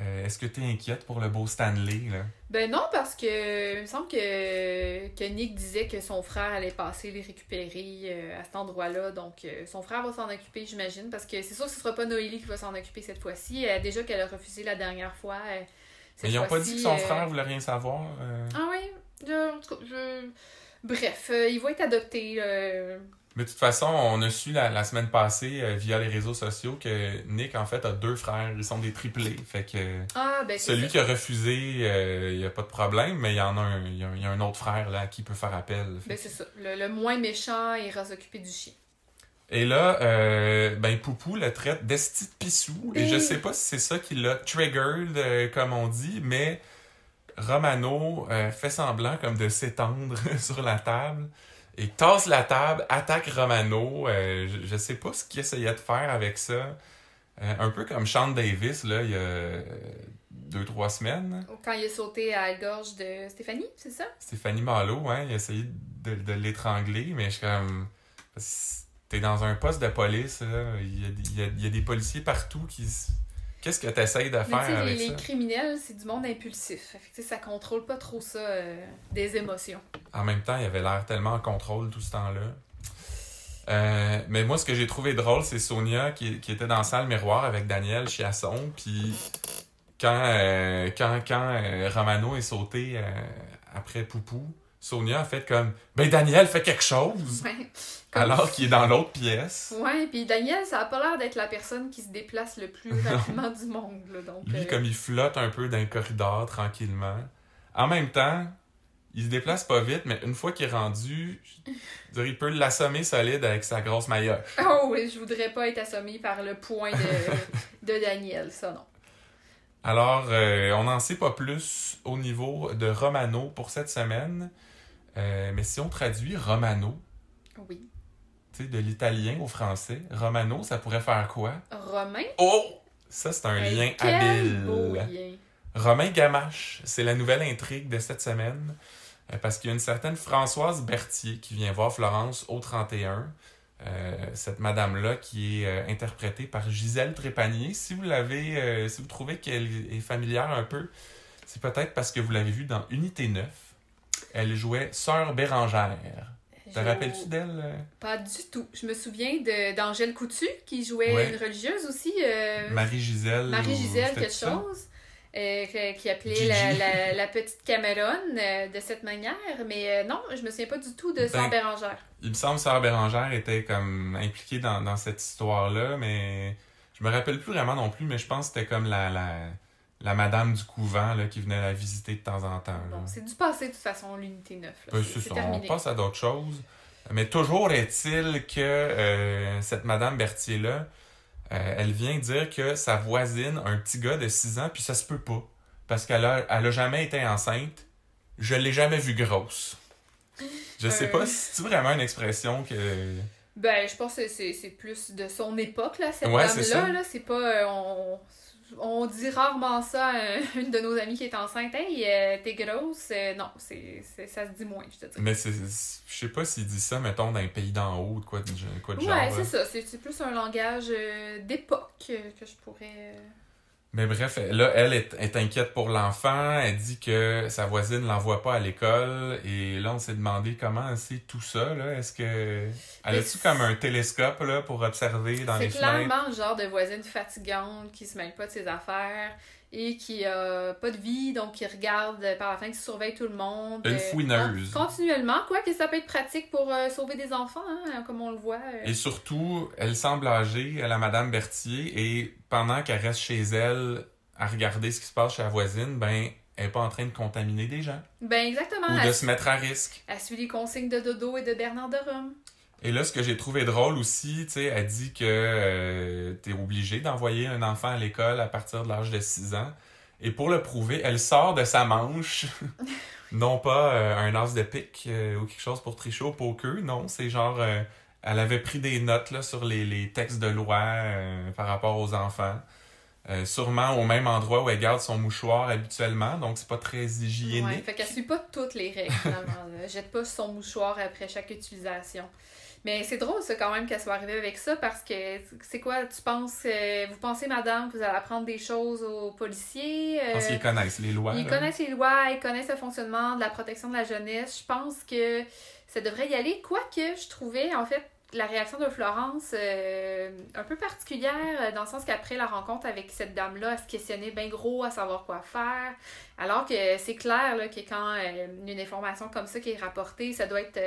Euh, Est-ce que t'es inquiète pour le beau Stanley? Là? Ben non, parce que il me semble que, que Nick disait que son frère allait passer les récupérer euh, à cet endroit-là. Donc, euh, son frère va s'en occuper, j'imagine. Parce que c'est sûr que ce sera pas Noélie qui va s'en occuper cette fois-ci. Déjà qu'elle a refusé la dernière fois. Mais ils ont pas dit que son frère voulait rien savoir. Ah oui? Je- en tout cas, je... Bref, euh, il va être adopté. Mais de toute façon, on a su la, la semaine passée euh, via les réseaux sociaux que Nick, en fait, a deux frères. Ils sont des triplés. Fait que Ah, ben celui ça. qui a refusé, euh, il y a pas de problème, mais il y en a un, il y a un, il y a un autre frère là, à qui peut faire appel. Ben c'est ça. Le, le moins méchant ira s'occuper du chien. Et là, euh, ben Poupou le traite d'esti de pissou. Et Ben- je sais pas si c'est ça qui l'a triggered, comme on dit, mais Romano fait semblant comme de s'étendre sur la table et tasse la table, attaque Romano. Euh, je, je sais pas ce qu'il essayait de faire avec ça. Euh, un peu comme Sean Davis, là, il y a deux, trois semaines. Quand il a sauté à la gorge de Stéphanie, c'est ça? Stéphanie Malo, hein, il a essayé de, de l'étrangler, mais je suis comme. T'es dans un poste de police, là, il y a, il y a- il y a des policiers partout qui. Qu'est-ce que de tu faire sais, les, avec les ça? criminels, c'est du monde impulsif. Fait que, ça contrôle pas trop ça, euh, des émotions. En même temps, il avait l'air tellement en contrôle tout ce temps-là. Euh, mais moi, ce que j'ai trouvé drôle, c'est Sonia qui, qui était dans la salle miroir avec Daniel Chiasson. Puis quand, euh, quand, quand Romano est sauté après Poupou, Sonia a fait comme Ben Daniel, fais quelque chose! Ouais. Alors qu'il est dans l'autre pièce. Ouais, puis Daniel, ça a pas l'air d'être la personne qui se déplace le plus rapidement du monde, là, donc... Lui, euh, comme il flotte un peu dans le corridor tranquillement. En même temps, il se déplace pas vite, mais une fois qu'il est rendu, je il peut l'assommer solide avec sa grosse maillotche. Oh oui, je voudrais pas être assommée par le point de, de Daniel, ça non. Alors, euh, on n'en sait pas plus au niveau de Romano pour cette semaine. Euh, mais si on traduit Romano, Oui. De l'italien au français, Romano, ça pourrait faire quoi? Romain? Oh! Ça, c'est un lien habile. beau lien. Romain Gamache, c'est la nouvelle intrigue de cette semaine. euh, Parce qu'il y a une certaine Françoise Berthier qui vient voir Florence au 31. Euh, cette madame-là qui est euh, interprétée par Gisèle Trépanier. Si vous l'avez, euh, si vous trouvez qu'elle est familière un peu, c'est peut-être parce que vous l'avez vue dans Unité 9. Elle jouait Sœur Bérangère. Te rappelles-tu d'elle? euh? Pas du tout. Je me souviens d'Angèle Coutu, qui jouait Ouais. une religieuse aussi. euh, Marie-Gisèle. Marie-Gisèle, quelque chose. euh, qui appelait la, la- la petite Cameron euh, de cette manière. Mais non, je me souviens pas du tout de Sœur Bérangère. Il me semble que Sœur Bérangère était comme impliquée dans, dans cette histoire-là, mais je me rappelle plus vraiment non plus, mais je pense que c'était comme la, la, la madame du couvent là, qui venait la visiter de temps en temps. Bon, c'est du passé de toute façon, l'unité 9. là. Ben, C'est- c'est c'est on passe à d'autres choses. Mais toujours est-il que euh, cette madame Berthier-là, euh, elle vient dire que sa voisine un petit gars de 6 ans, puis ça se peut pas. Parce qu'elle a, elle a jamais été enceinte. Je l'ai jamais vue grosse. Je sais Euh. pas si c'est vraiment une expression que. Ben, je pense que c'est- c'est plus de son époque, là, cette Ouais, c'est dame-là. Là, c'est pas... euh, on, on dit rarement ça à une de nos amies qui est enceinte. Hey, euh, t'es grosse. Euh, non, c'est ça se dit moins, je te dis. Mais je sais pas s'il dit ça, mettons, d'un pays d'en haut, de quoi de, quoi de genre. Ouais, c'est ça. C'est plus un langage euh, d'époque que je pourrais... Mais bref, là, elle est, est inquiète pour l'enfant. Elle dit que sa voisine l'envoie pas à l'école. Et là, on s'est demandé comment c'est tout ça. Là. Est-ce que. Elle a-tu comme un télescope là, pour observer dans C'est les fenêtres? clairement le genre de voisine fatigante qui se mêle pas de ses affaires et qui a pas de vie, donc qui regarde par la fin, qui surveille tout le monde. Une euh, fouineuse. con- Continuellement, quoi, que ça peut être pratique pour euh, sauver des enfants, hein, comme on le voit. euh. Et surtout, elle semble âgée, la Madame Berthier, et pendant qu'elle reste chez elle à regarder ce qui se passe chez la voisine, ben, elle est pas en train de contaminer des gens Ben exactement, ou elle, de se mettre à risque. elle suit les consignes de Dodo et de Bernard de Rome. Et là, ce que j'ai trouvé drôle aussi, tu sais, elle dit que euh, t'es obligé d'envoyer un enfant à l'école à partir de l'âge de 6 ans. Et pour le prouver, elle sort de sa manche, non pas euh, un as de pique euh, ou quelque chose pour tricher au poker, non, c'est genre, euh, elle avait pris des notes là, sur les, les textes de loi par rapport aux enfants. Euh, sûrement au même endroit où elle garde son mouchoir habituellement, donc c'est pas très Ouais, hygiénique. fait qu'elle suit pas toutes les règles, finalement. Jette pas son mouchoir après chaque utilisation. Mais c'est drôle, ça, quand même, qu'elle soit arrivée avec ça, parce que c'est quoi, tu penses, euh, vous pensez, madame, que vous allez apprendre des choses aux policiers? Euh, qu'ils connaissent les lois. Ils là. connaissent les lois, ils connaissent le fonctionnement de la protection de la jeunesse. Je pense que ça devrait y aller. Quoique, je trouvais, en fait, la réaction de Florence euh, un peu particulière, euh, dans le sens qu'après la rencontre avec cette dame-là, elle se questionnait bien gros à savoir quoi faire. Alors que c'est clair là, que quand une information comme ça qui est rapportée, ça doit être.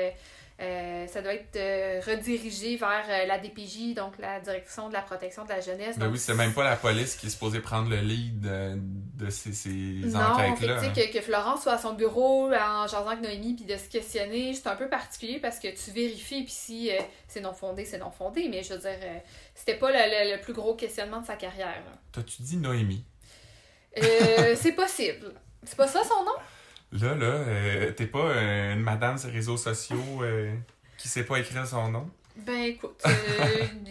Euh, ça doit être euh, redirigé vers euh, la DPJ, donc la Direction de la protection de la jeunesse. Ben Donc, oui, c'est même pas la police qui est supposée prendre le lead de ces, ces enquêtes-là. fait que, tu sais, que, Florence soit à son bureau en jasant avec Noémie puis de se questionner, c'est un peu particulier parce que tu vérifies puis si c'est non fondé, c'est non fondé, mais je veux dire, c'était pas le, le- le plus gros questionnement de sa carrière. T'as-tu dit Noémie? C'est possible. C'est pas ça son nom? Là, là, euh, t'es pas euh, une madame sur les réseaux sociaux euh, qui sait pas écrire son nom? Ben écoute, euh,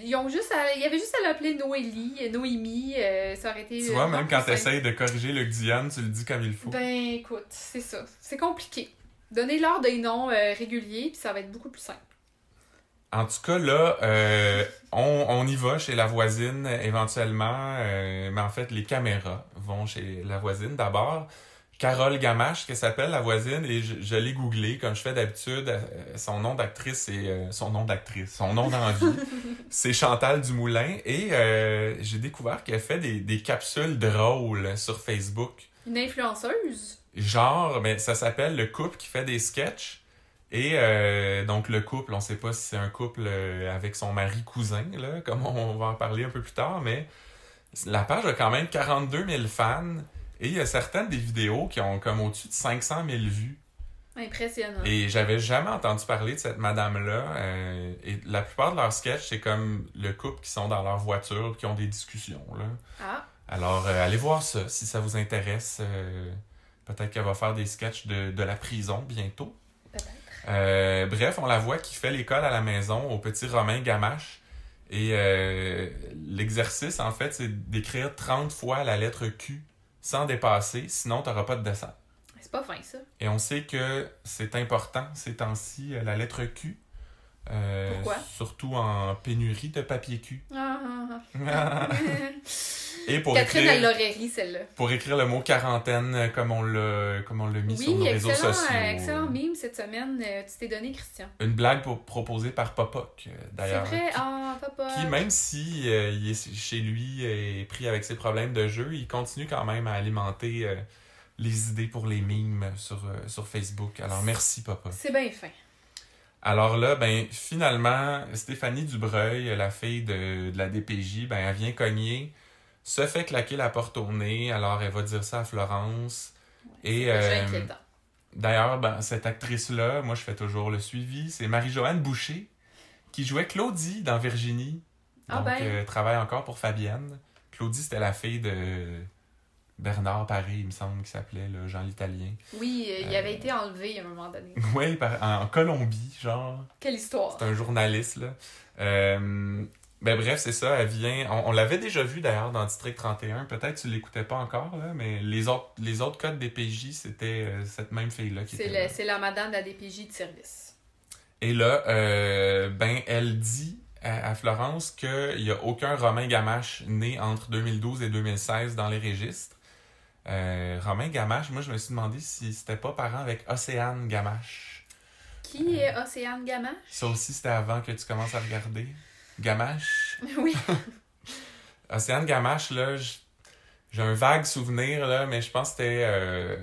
ils ont juste à- il y avait juste à l'appeler Noélie, Noémie, ça aurait été. Tu vois, même quand t'essayes de corriger le Diane, tu le dis comme il faut. Ben écoute, c'est ça. C'est compliqué. Donnez-leur des noms réguliers puis ça va être beaucoup plus simple. En tout cas, là, euh, on, on y va chez la voisine éventuellement, euh, mais en fait, les caméras vont chez la voisine d'abord. Carole Gamache, qu'elle s'appelle la voisine, et je, je l'ai googlé comme je fais d'habitude. Euh, son nom d'actrice, c'est euh, son nom d'actrice, son nom d'envie, c'est Chantal Dumoulin. Et euh, j'ai découvert qu'elle fait des, des capsules drôles sur Facebook. Une influenceuse? Genre, mais ça s'appelle le couple qui fait des sketchs. Et donc le couple, on sait pas si c'est un couple avec son mari cousin, là, comme on va en parler un peu plus tard, mais la page a quand même 42 000 fans. Et il y a certaines des vidéos qui ont comme au-dessus de 500 000 vues. Impressionnant. Et j'avais jamais entendu parler de cette madame-là. euh, et la plupart de leurs sketchs, c'est comme le couple qui sont dans leur voiture, qui ont des discussions. Là. Ah, Alors, euh, allez voir ça si ça vous intéresse. euh, Peut-être qu'elle va faire des sketchs de, de la prison bientôt. peut-être. Bref, on la voit qui fait l'école à la maison au petit Romain Gamache. Et l'exercice, en fait, c'est d'écrire 30 fois la lettre Q sans dépasser, sinon tu n'auras pas de dessin. C'est pas fin, ça. Et on sait que c'est important ces temps-ci, euh, la lettre Q. Euh, Pourquoi? Surtout en pénurie de papier Q. Ah, ah, ah. Et pour Catherine, écrire... elle l'aurait ri, celle-là. pour écrire le mot quarantaine euh, comme on l'a comme on l'a mis sur nos Oui, réseaux sociaux. euh, excellent meme cette semaine. tu t'es donné, Christian. Une blague pour, proposée par Popoc euh, C'est d'ailleurs. vrai? Ah, papa. Qui même si euh, il est chez lui et pris avec ses problèmes de jeu, il continue quand même à alimenter euh, les idées pour les memes sur, sur Facebook. Alors merci Papa. C'est bien fin. Alors là, ben finalement, Stéphanie Dubreuil, la fille de, de la DPJ, ben elle vient cogner, se fait claquer la porte au nez, alors elle va dire ça à Florence. Et euh. D'ailleurs, ben, cette actrice-là, moi je fais toujours le suivi, c'est Marie-Joanne Boucher, qui jouait Claudie dans Virginie. Ah Donc, ben. euh, travaille encore pour Fabienne. Claudie, c'était la fille de Bernard Paré, il me semble, qui s'appelait, là, Jean l'Italien. Oui, euh, il euh, avait été enlevé à un moment donné. Oui, par- en Colombie, genre. Quelle histoire. C'est un journaliste, là. Euh, ben bref, c'est ça, elle vient... On, on l'avait déjà vu, d'ailleurs, dans District 31. Peut-être que tu l'écoutais pas encore, là, mais les autres, les autres codes des PJ, c'était euh, cette même fille-là qui C'est était le- c'est la madame de la DPJ de service. Et là, ben, elle dit, à, à Florence qu'il n'y a aucun Romain Gamache né entre 2012 et 2016 dans les registres. Euh, Romain Gamache, moi je me suis demandé si c'était pas parent avec Océane Gamache. Qui est Océane Gamache? Ça aussi c'était avant que tu commences à regarder. Gamache? Oui. Océane Gamache, là, j'ai un vague souvenir, là, mais je pense que c'était. euh,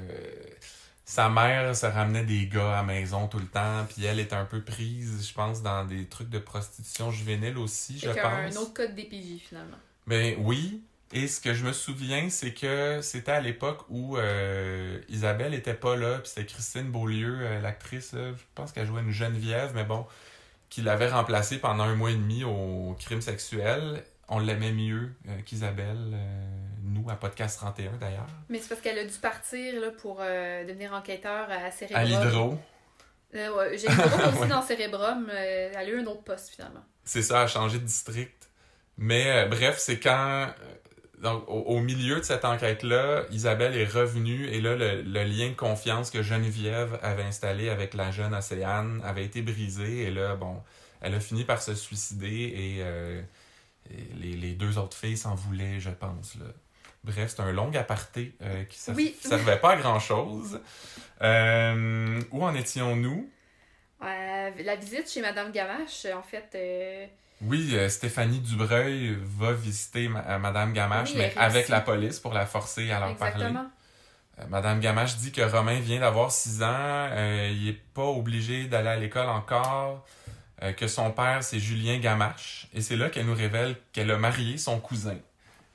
sa mère se ramenait des gars à la maison tout le temps, puis elle était un peu prise, je pense, dans des trucs de prostitution juvénile aussi, je pense. un autre code DPJ finalement. Ben oui. Et ce que je me souviens, c'est que c'était à l'époque où euh, Isabelle était pas là, puis c'était Christine Beaulieu, euh, l'actrice, je pense qu'elle jouait une Geneviève, mais bon, qui l'avait remplacée pendant un mois et demi au crime sexuel. On l'aimait mieux euh, qu'Isabelle, nous, à Podcast 31 d'ailleurs. Mais c'est parce qu'elle a dû partir là, pour devenir enquêteur à Cérébrum. À l'hydro. Ouais, J'ai aussi dans Cérébrum. elle a eu un autre poste finalement. C'est ça, a changé de district. Mais bref, c'est quand, donc, au, au milieu de cette enquête-là, Isabelle est revenue et là, le, le lien de confiance que Geneviève avait installé avec la jeune Océane avait été brisé et là, bon, elle a fini par se suicider et, euh, et les, les deux autres filles s'en voulaient, je pense. Là. Bref, c'est un long aparté euh, qui ne Oui. servait pas à grand-chose. Euh, où en étions-nous? Euh, la visite chez Madame Gamache, en fait, Oui, euh, Stéphanie Dubreuil va visiter ma- euh, Madame Gamache, Oui, mais avec la police pour la forcer à leur parler. Euh, Madame Gamache dit que Romain vient d'avoir 6 ans, euh, il est pas obligé d'aller à l'école encore, que son père c'est Julien Gamache, et c'est là qu'elle nous révèle qu'elle a marié son cousin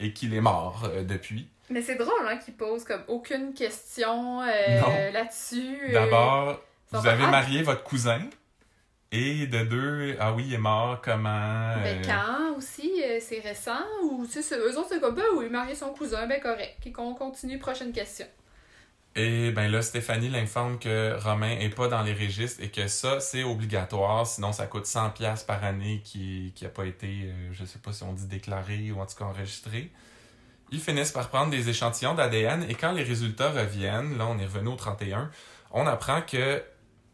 et qu'il est mort depuis. Mais c'est drôle hein, qu'il pose comme aucune question là-dessus. D'abord, vous avez Ah! marié votre cousin, et de deux, ah oui, il est mort, comment... Ben, euh, quand aussi, euh, c'est récent, ou tu sais, eux autres, c'est comme, ben oui, marier son cousin, ben correct. Et qu'on continue, prochaine question. Et ben là, Stéphanie l'informe que Romain est pas dans les registres et que ça, c'est obligatoire, sinon ça coûte 100$ piastres par année qui qui a pas été, euh, je sais pas si on dit déclaré ou en tout cas enregistré. Ils finissent par prendre des échantillons d'ADN et quand les résultats reviennent, là on est revenu au 31, on apprend que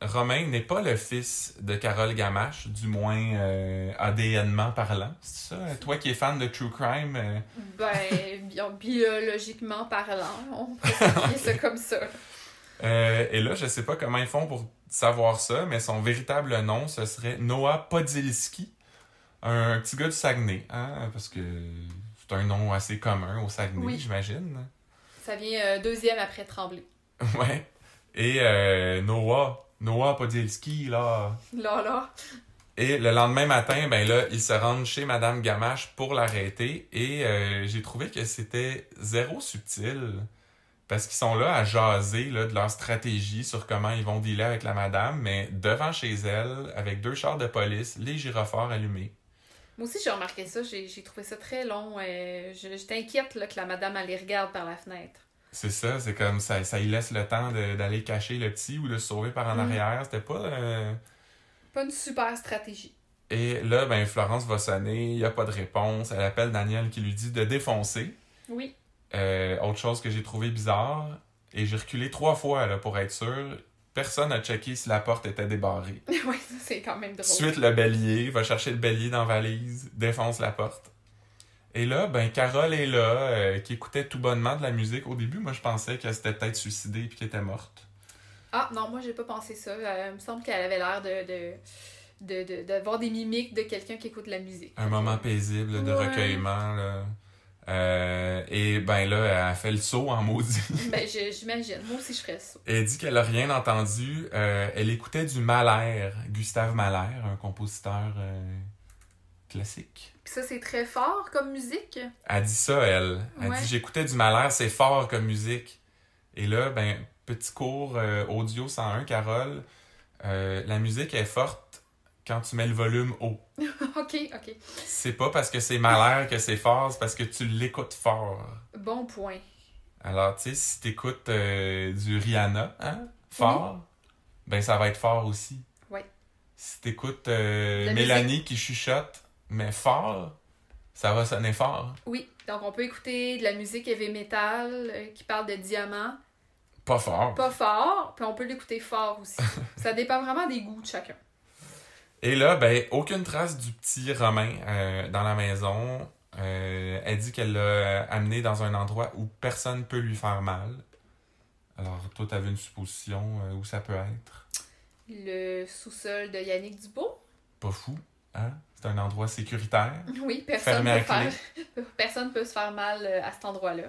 Romain n'est pas le fils de Carole Gamache, du moins euh, ADNement parlant. C'est ça? Toi qui es fan de True Crime, euh, Ben, bi- biologiquement parlant, on peut ça comme ça. Euh, et là, je sais pas comment ils font pour savoir ça, mais son véritable nom, ce serait Noah Podilski, un petit gars du Saguenay, hein, parce que c'est un nom assez commun au Saguenay, Oui. j'imagine. Ça vient euh, deuxième après Tremblay. Ouais. Et euh, Noah, Noah Podilski, là. Là, là. Et le lendemain matin, ben là, ils se rendent chez Madame Gamache pour l'arrêter. Et euh, j'ai trouvé que c'était zéro subtil. Parce qu'ils sont là à jaser là, de leur stratégie sur comment ils vont dealer avec la madame, mais devant chez elle, avec deux chars de police, les gyrophares allumés. Moi aussi, j'ai remarqué ça. J'ai trouvé ça très long. euh, je- J'étais inquiète là, que la madame, elle les regarde par la fenêtre. C'est ça, c'est comme ça, ça y laisse le temps d'aller cacher le petit ou de se sauver par en Mm. arrière. C'était pas. euh, Pas une super stratégie. Et là, ben Florence va sonner, il n'y a pas de réponse. Elle appelle Daniel qui lui dit de défoncer. Oui. Euh, autre chose que j'ai trouvé bizarre, et j'ai reculé trois fois là, pour être sûr, personne n'a checké si la porte était débarrée. oui, c'est quand même drôle. Suite le bélier, va chercher le bélier dans la valise, défonce la porte. Et là, ben Carole est là, euh, qui écoutait tout bonnement de la musique. Au début, moi je pensais qu'elle s'était peut-être suicidée puis qu'elle était morte. Ah non, moi j'ai pas pensé ça. Euh, il me semble qu'elle avait l'air de, de, de, de, d'avoir des mimiques de quelqu'un qui écoute de la musique. Un moment paisible de Ouais. recueillement. Là. Euh, et ben là, elle fait le saut en maudit. Ben je- j'imagine. Moi aussi je ferais ça. Elle dit qu'elle a rien entendu. Euh, elle écoutait du Mahler, Gustave Mahler, un compositeur euh, classique. Puis ça c'est très fort comme musique? Elle dit ça, elle. Elle Ouais. dit J'écoutais du Mahler, c'est fort comme musique. Et là, ben, petit cours euh, audio 101, Carole. euh, la musique est forte quand tu mets le volume haut. ok, ok. C'est pas parce que c'est Mahler que c'est fort, c'est parce que tu l'écoutes fort. Bon point. Alors, tu sais, si t'écoutes euh, du Rihanna, hein, fort, ben ça va être fort aussi. Ouais. Si t'écoutes euh, La Mélanie qui chuchote, mais fort, ça va sonner fort. Oui, donc on peut écouter de la musique heavy metal euh, qui parle de diamants. Pas fort. Pas fort, puis on peut l'écouter fort aussi. ça dépend vraiment des goûts de chacun. Et là, ben, aucune trace du petit Romain euh, dans la maison. Euh, elle dit qu'elle l'a amené dans un endroit où personne ne peut lui faire mal. Alors, toi, t'avais une supposition où ça peut être? Le sous-sol de Yannick Dubo. Pas fou, hein? C'est un endroit sécuritaire. Oui, personne à peut faire... personne peut se faire mal euh, à cet endroit-là.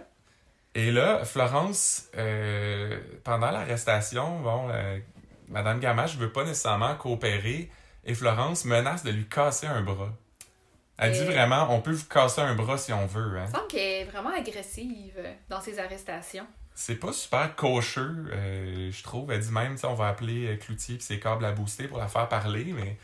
Et là, Florence, euh, pendant l'arrestation, bon, euh, Madame Gamache veut pas nécessairement coopérer et Florence menace de lui casser un bras. Elle dit vraiment, on peut vous casser un bras si on veut. Hein. Il semble qu'elle est vraiment agressive dans ses arrestations. C'est pas super cocheux, euh, je trouve. Elle dit même, on va appeler Cloutier et ses câbles à booster pour la faire parler, mais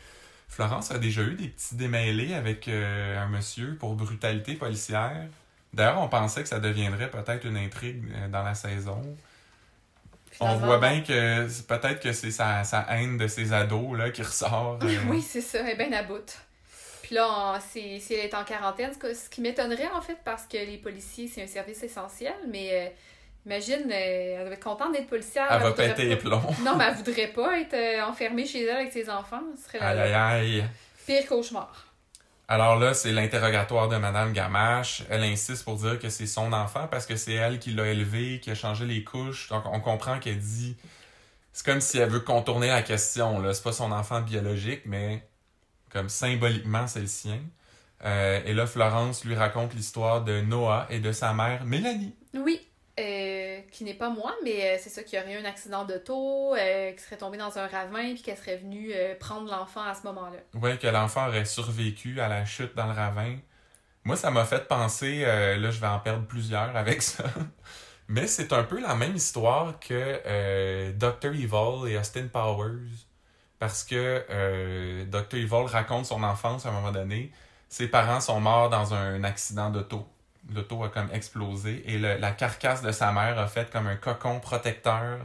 Florence a déjà eu des petits démêlés avec euh, un monsieur pour brutalité policière. D'ailleurs, on pensait que ça deviendrait peut-être une intrigue euh, dans la saison. On voit bien que peut-être que c'est sa, sa haine de ses ados là, qui ressort. euh. oui, c'est ça, elle est bien à bout. Puis là, si elle est en quarantaine, ce qui m'étonnerait en fait, parce que les policiers, c'est un service essentiel, mais euh, imagine, euh, elle doit être contente d'être policière. Elle va péter les plombs. Non, mais elle voudrait pas être euh, enfermée chez elle avec ses enfants. Ce serait Aïe, la aïe, aïe. pire cauchemar. Alors là, c'est l'interrogatoire de Madame Gamache. Elle insiste pour dire que c'est son enfant parce que c'est elle qui l'a élevé, qui a changé les couches. Donc on comprend qu'elle dit. C'est comme si elle veut contourner la question. Là. C'est pas son enfant biologique, mais comme symboliquement, c'est le sien. Euh, et là, Florence lui raconte l'histoire de Noah et de sa mère Mélanie. Oui, euh, qui n'est pas moi, mais euh, c'est ça qu'il y aurait eu un accident d'auto, euh, qui serait tombé dans un ravin, puis qu'elle serait venue euh, prendre l'enfant à ce moment-là. Ouais, que l'enfant aurait survécu à la chute dans le ravin. Moi, ça m'a fait penser, euh, là, je vais en perdre plusieurs avec ça. Mais c'est un peu la même histoire que Dr. Evil et Austin Powers. Parce que Dr. Evil raconte son enfance à un moment donné. Ses parents sont morts dans un accident d'auto. L'auto a comme explosé et le- la carcasse de sa mère a fait comme un cocon protecteur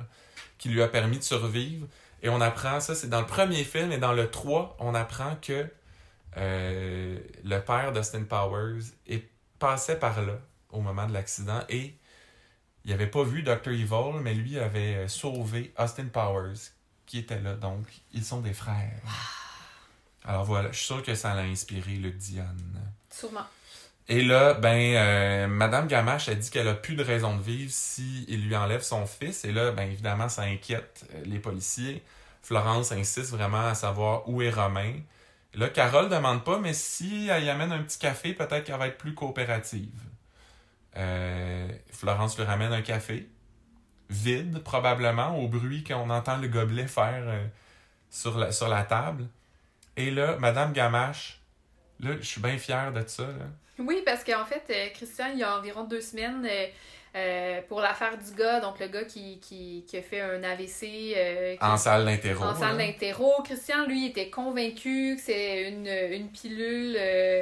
qui lui a permis de survivre. Et on apprend ça, c'est dans le premier film et dans le 3, on apprend que euh, le père d'Austin Powers est, passait par là au moment de l'accident et il n'avait pas vu Dr. Evil, mais lui avait euh, sauvé Austin Powers qui était là. Donc, ils sont des frères. Alors voilà, je suis sûr que ça l'a inspiré Luc Diane. Sûrement. Et là, ben, euh, Madame Gamache a dit qu'elle a plus de raison de vivre si il lui enlève son fils. Et là, ben, évidemment, ça inquiète euh, les policiers. Florence insiste vraiment à savoir où est Romain. Là, Carole demande pas, mais si elle y amène un petit café, peut-être qu'elle va être plus coopérative. Euh, Florence lui ramène un café, vide probablement, au bruit qu'on entend le gobelet faire sur, la, table. Et là, Madame Gamache, là, je suis bien fier de ça. Oui, parce qu'en fait, euh, Christian, il y a environ deux semaines, euh, euh, pour l'affaire du gars, donc le gars qui, qui, qui a fait un AVC euh, qui- En salle d'interro. en salle là. d'interro, Christian, lui, était convaincu que c'est une, une pilule euh,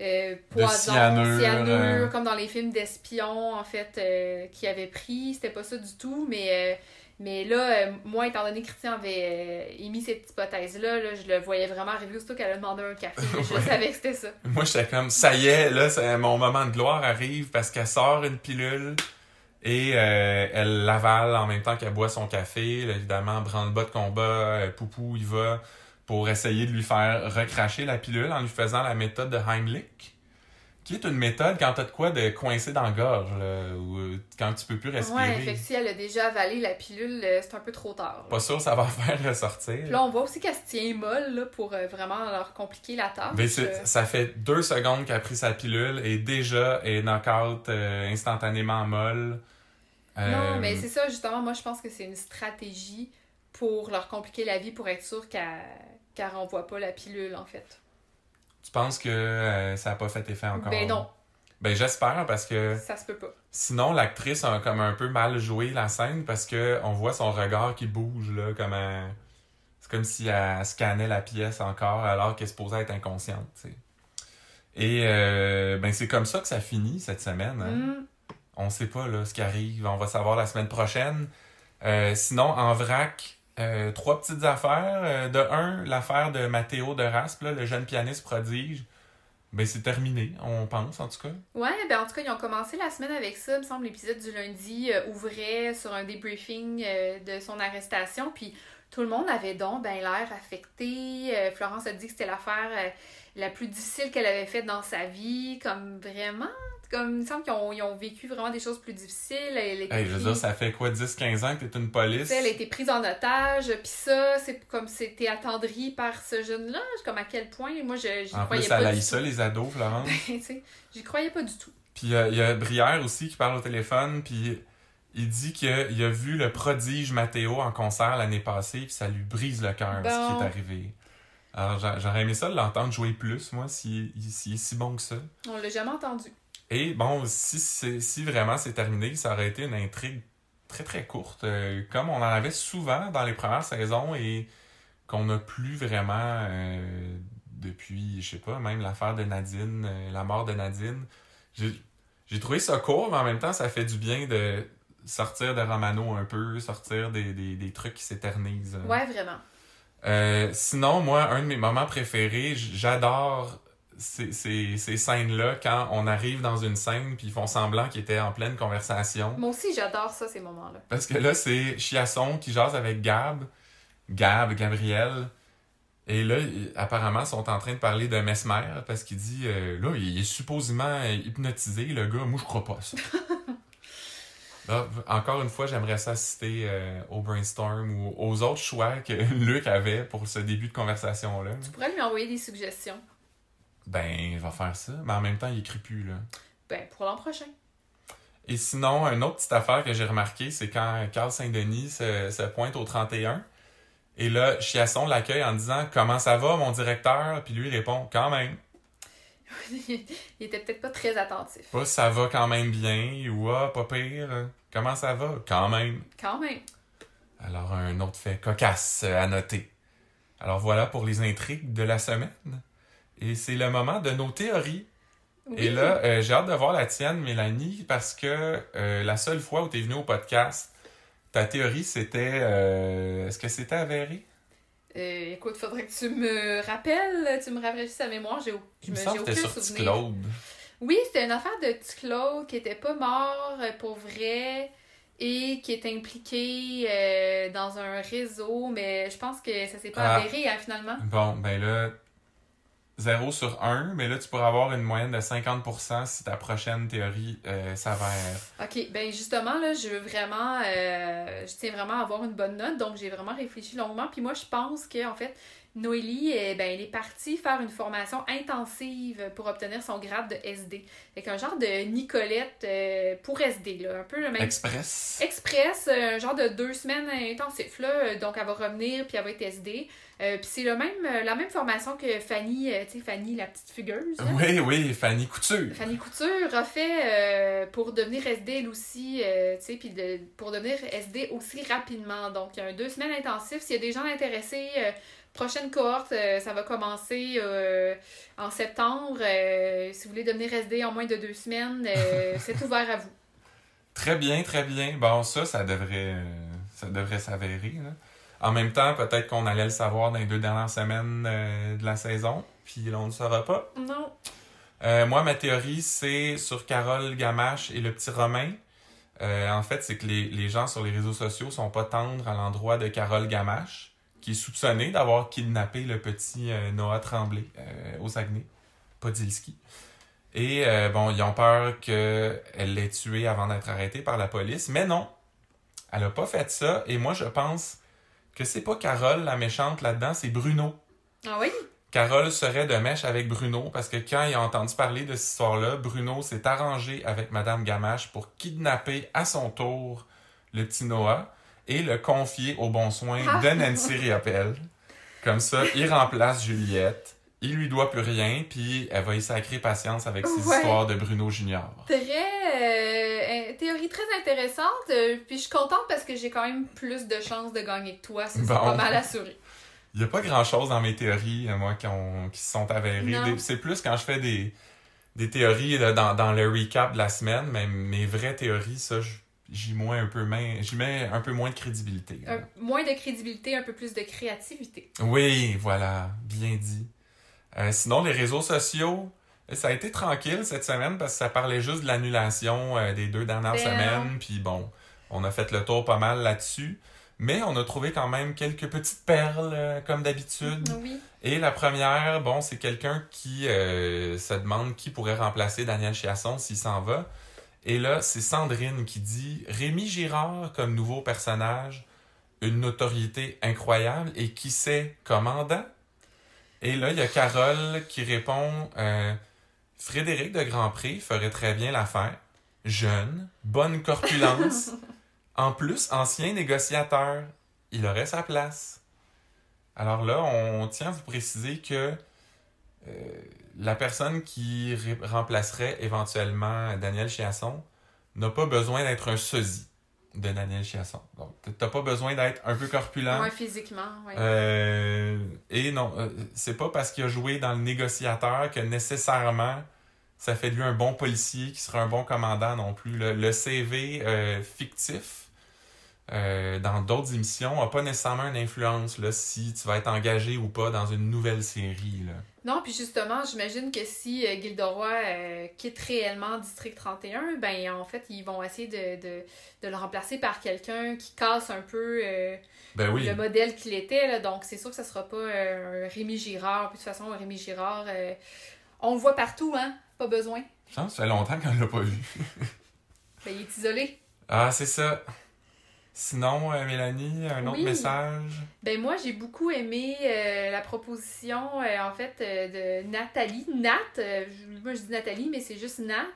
euh, poison, cyanure, cyanure, comme dans les films d'espions, en fait, euh, qu'il avait pris. C'était pas ça du tout, mais... mais là, euh, moi, étant donné que Christian avait euh, émis cette hypothèse-là, là, je le voyais vraiment arriver aussitôt qu'elle a demandé un café. Je Ouais. savais que c'était ça. Moi, j'étais comme, ça y est, là, mon moment de gloire arrive parce qu'elle sort une pilule et euh, elle l'avale en même temps qu'elle boit son café. Là, évidemment, branle-bas de combat, Poupou, il va pour essayer de lui faire recracher la pilule en lui faisant la méthode de Heimlich, qui est une méthode quand t'as de quoi de coincer dans la gorge, là, ou euh, quand tu peux plus respirer. Ouais, fait que si elle a déjà avalé la pilule, euh, c'est un peu trop tard. là. Pas sûr que ça va faire ressortir. Puis là, on voit aussi qu'elle se tient molle là, pour euh, vraiment leur compliquer la tâche. Mais ça fait deux secondes qu'elle a pris sa pilule et déjà elle est knock-out euh, instantanément molle. Euh, Non, mais c'est ça, justement, moi, je pense que c'est une stratégie pour leur compliquer la vie pour être sûr qu'elle qu'elle renvoie pas la pilule, en fait. Tu penses que euh, ça n'a pas fait effet encore? Ben non, Ben j'espère parce que ça se peut pas. sinon l'actrice a comme un peu mal joué la scène parce que on voit son regard qui bouge là comme un... c'est comme si elle scannait la pièce encore alors qu'elle est supposée être inconsciente. tu sais. Et euh, ben c'est comme ça que ça finit cette semaine. hein. Hmm. On sait pas là, ce qui arrive. On va savoir la semaine prochaine. Euh, sinon, en vrac, euh, trois petites affaires. Euh, de un, l'affaire de Matteo de Raspe, le jeune pianiste prodige. Ben, c'est terminé, on pense en tout cas. Ouais, ben en tout cas, ils ont commencé la semaine avec ça. Il me semble l'épisode du lundi euh, ouvrait sur un débriefing de son arrestation. Puis Tout le monde avait donc ben l'air affecté. Florence a dit que c'était l'affaire la plus difficile qu'elle avait faite dans sa vie. Comme vraiment, comme il me semble qu'ils ont, ils ont vécu vraiment des choses plus difficiles. Elle Hey, je veux dire, ça fait quoi, 10-15 ans que t'es une police? elle a été prise en otage, puis ça, c'est comme c'était attendri par ce jeune-là. Comme à quel point, moi, je j'y En croyais plus, pas haït tout. ça, les ados, Florence. tu sais, j'y croyais pas du tout. Puis euh, il y a Brière aussi qui parle au téléphone, puis il dit qu'il a vu le prodige Mathéo en concert l'année passée, puis ça lui brise le cœur, ce qui est arrivé. Alors j'a- j'aurais aimé ça de l'entendre jouer plus, moi, s'il s'il est si bon que ça. On l'a jamais entendu. Et bon, si, vraiment c'est terminé, ça aurait été une intrigue très très courte, euh, comme on en avait souvent dans les premières saisons et qu'on n'a plus vraiment euh, depuis, je sais pas, même l'affaire de Nadine, euh, la mort de Nadine. J'ai trouvé ça court, mais en même temps, ça fait du bien de sortir de Romano un peu, sortir des, des, des trucs qui s'éternisent. Ouais, vraiment. Sinon, moi, un de mes moments préférés, j'adore ces, ces, ces scènes-là quand on arrive dans une scène puis ils font semblant qu'ils étaient en pleine conversation. Moi aussi, j'adore ça, ces moments-là. Parce que là, c'est Chiasson qui jase avec Gab, Gab, Gabriel. Et là, apparemment, ils sont en train de parler de Mesmer parce qu'il dit euh, là, il est supposément hypnotisé, le gars. Moi, je crois pas ça. Là, encore une fois, j'aimerais ça assister euh, au brainstorm ou aux autres choix que Luc avait pour ce début de conversation-là. Tu pourrais lui envoyer des suggestions. Ben, il va faire ça. Mais en même temps, il écrit plus, là. Ben, pour l'an prochain. Et sinon, une autre petite affaire que j'ai remarqué, c'est quand Carl Saint-Denis se, se pointe au 31. Et là, Chiasson l'accueille en disant Comment ça va, mon directeur Puis lui répond Quand même. il était peut-être pas très attentif. Pas ça va quand même bien ou Ah, pas pire. Comment ça va? Quand même. Quand même. Alors, un autre fait cocasse à noter. Alors voilà pour les intrigues de la semaine. Et c'est le moment de nos théories. Oui. Et là, euh, j'ai hâte de voir la tienne, Mélanie, parce que euh, la seule fois où tu es venue au podcast, ta théorie, c'était... euh, Est-ce que c'était avéré? Écoute, faudrait que tu me rappelles, tu me rafraîchisses la mémoire. J'ai, Il me me j'ai semble que aucun c'était sur. Claude. Oui, c'était une affaire de petit Claude qui était pas mort pour vrai et qui est impliqué euh, dans un réseau, mais je pense que ça s'est pas Ah. avéré hein, finalement. Bon, ben là, 0 sur 1, mais là, tu pourras avoir une moyenne de 50% si ta prochaine théorie euh, s'avère. Ok, ben justement, là, je veux vraiment, euh, je tiens vraiment à avoir une bonne note, donc j'ai vraiment réfléchi longuement. Puis moi, je pense que en fait, Noélie, eh ben, elle est partie faire une formation intensive pour obtenir son grade de SD. Fait qu'un genre de Nicolette euh, pour SD, là, un peu le même Express. express, euh, un genre de deux semaines intensif. Là. Donc, elle va revenir, puis elle va être SD. Euh, puis c'est le même, euh, la même formation que Fanny, euh, tu sais, Fanny, la petite fugueuse. là. Oui, oui, Fanny Couture. Fanny Couture a fait euh, pour devenir SD, elle aussi, euh, tu sais, puis de- pour devenir SD aussi rapidement. Donc, il y a un deux semaines intensif. S'il y a des gens intéressés, euh, prochaine cohorte, euh, ça va commencer euh, en septembre. Euh, si vous voulez devenir SD en moins de deux semaines, c'est ouvert à vous. Très bien, très bien. Bon, ça, ça devrait, ça devrait s'avérer. En même temps, peut-être qu'on allait le savoir dans les deux dernières semaines de la saison, puis là, on ne le saura pas. Non. Moi, ma théorie, c'est sur Carole Gamache et le petit Romain. En fait, c'est que les, les gens sur les réseaux sociaux sont pas tendres à l'endroit de Carole Gamache, qui est soupçonnée d'avoir kidnappé le petit euh, Noah Tremblay euh, au Saguenay, Podilski. Et euh, bon, ils ont peur qu'elle l'ait tué avant d'être arrêtée par la police, mais non, elle a pas fait ça. Et moi, je pense que c'est pas Carole la méchante là-dedans, c'est Bruno. Ah oui? Carole serait de mèche avec Bruno parce que quand il a entendu parler de cette histoire-là, Bruno s'est arrangé avec Madame Gamache pour kidnapper à son tour le petit Noah et le confier aux bons soins de Nancy Riopelle. Comme ça, il remplace Juliette. Il lui doit plus rien, puis elle va y sacrer patience avec ses Ouais. histoires de Bruno Junior. Très. euh, euh, théorie très intéressante. euh, puis je suis contente parce que j'ai quand même plus de chances de gagner que toi. Ça, c'est pas mal assuré. Il n'y a pas grand-chose dans mes théories, euh, moi, qui, ont- qui se sont avérées. C'est plus quand je fais des, des théories là, dans, dans le recap de la semaine, mais mes vraies théories, ça, je- j'y mets un peu main- j'y mets un peu moins de crédibilité. Un- moins de crédibilité, un peu plus de créativité. Oui, voilà, bien dit. Euh, sinon, les réseaux sociaux, ça a été tranquille cette semaine parce que ça parlait juste de l'annulation euh, des deux dernières Ben semaines. Puis bon, on a fait le tour pas mal là-dessus. Mais on a trouvé quand même quelques petites perles, euh, comme d'habitude. Oui. Et la première, bon, c'est quelqu'un qui euh, se demande qui pourrait remplacer Daniel Chiasson s'il s'en va. Et là, c'est Sandrine qui dit Rémi Girard comme nouveau personnage, une notoriété incroyable et qui sait commandant. Et là, il y a Carole qui répond euh, Frédéric de Grandpré ferait très bien l'affaire. Jeune, bonne corpulence. en plus, ancien négociateur. Il aurait sa place. Alors là, on tient à vous préciser que euh, la personne qui remplacerait éventuellement Daniel Chiasson n'a pas besoin d'être un sosie de Daniel Chiasson. Donc, t'as pas besoin d'être un peu corpulent. Ouais, physiquement. Ouais. Euh, et non, euh, c'est pas parce qu'il a joué dans le négociateur que nécessairement ça fait de lui un bon policier qui sera un bon commandant non plus. Le, le CV euh, fictif euh, dans d'autres émissions n'a pas nécessairement une influence là, si tu vas être engagé ou pas dans une nouvelle série. Là. Non, puis justement, j'imagine que si euh, Gilderoy euh, quitte réellement District 31, ben en fait, ils vont essayer de, de, de le remplacer par quelqu'un qui casse un peu euh, Ben oui. le modèle qu'il était. Là. Donc, c'est sûr que ça sera pas un Rémi Girard. Puis de toute façon, un Rémi Girard, on le voit partout, hein? Pas besoin. Je pense que ça fait longtemps qu'on l'a pas vu. Ben, il est isolé. Ah, c'est ça. Sinon, euh, Mélanie, un autre Oui. message? Ben moi, j'ai beaucoup aimé euh, la proposition, euh, en fait, de Nathalie. Nat, je- moi je dis Nathalie, mais c'est juste Nat,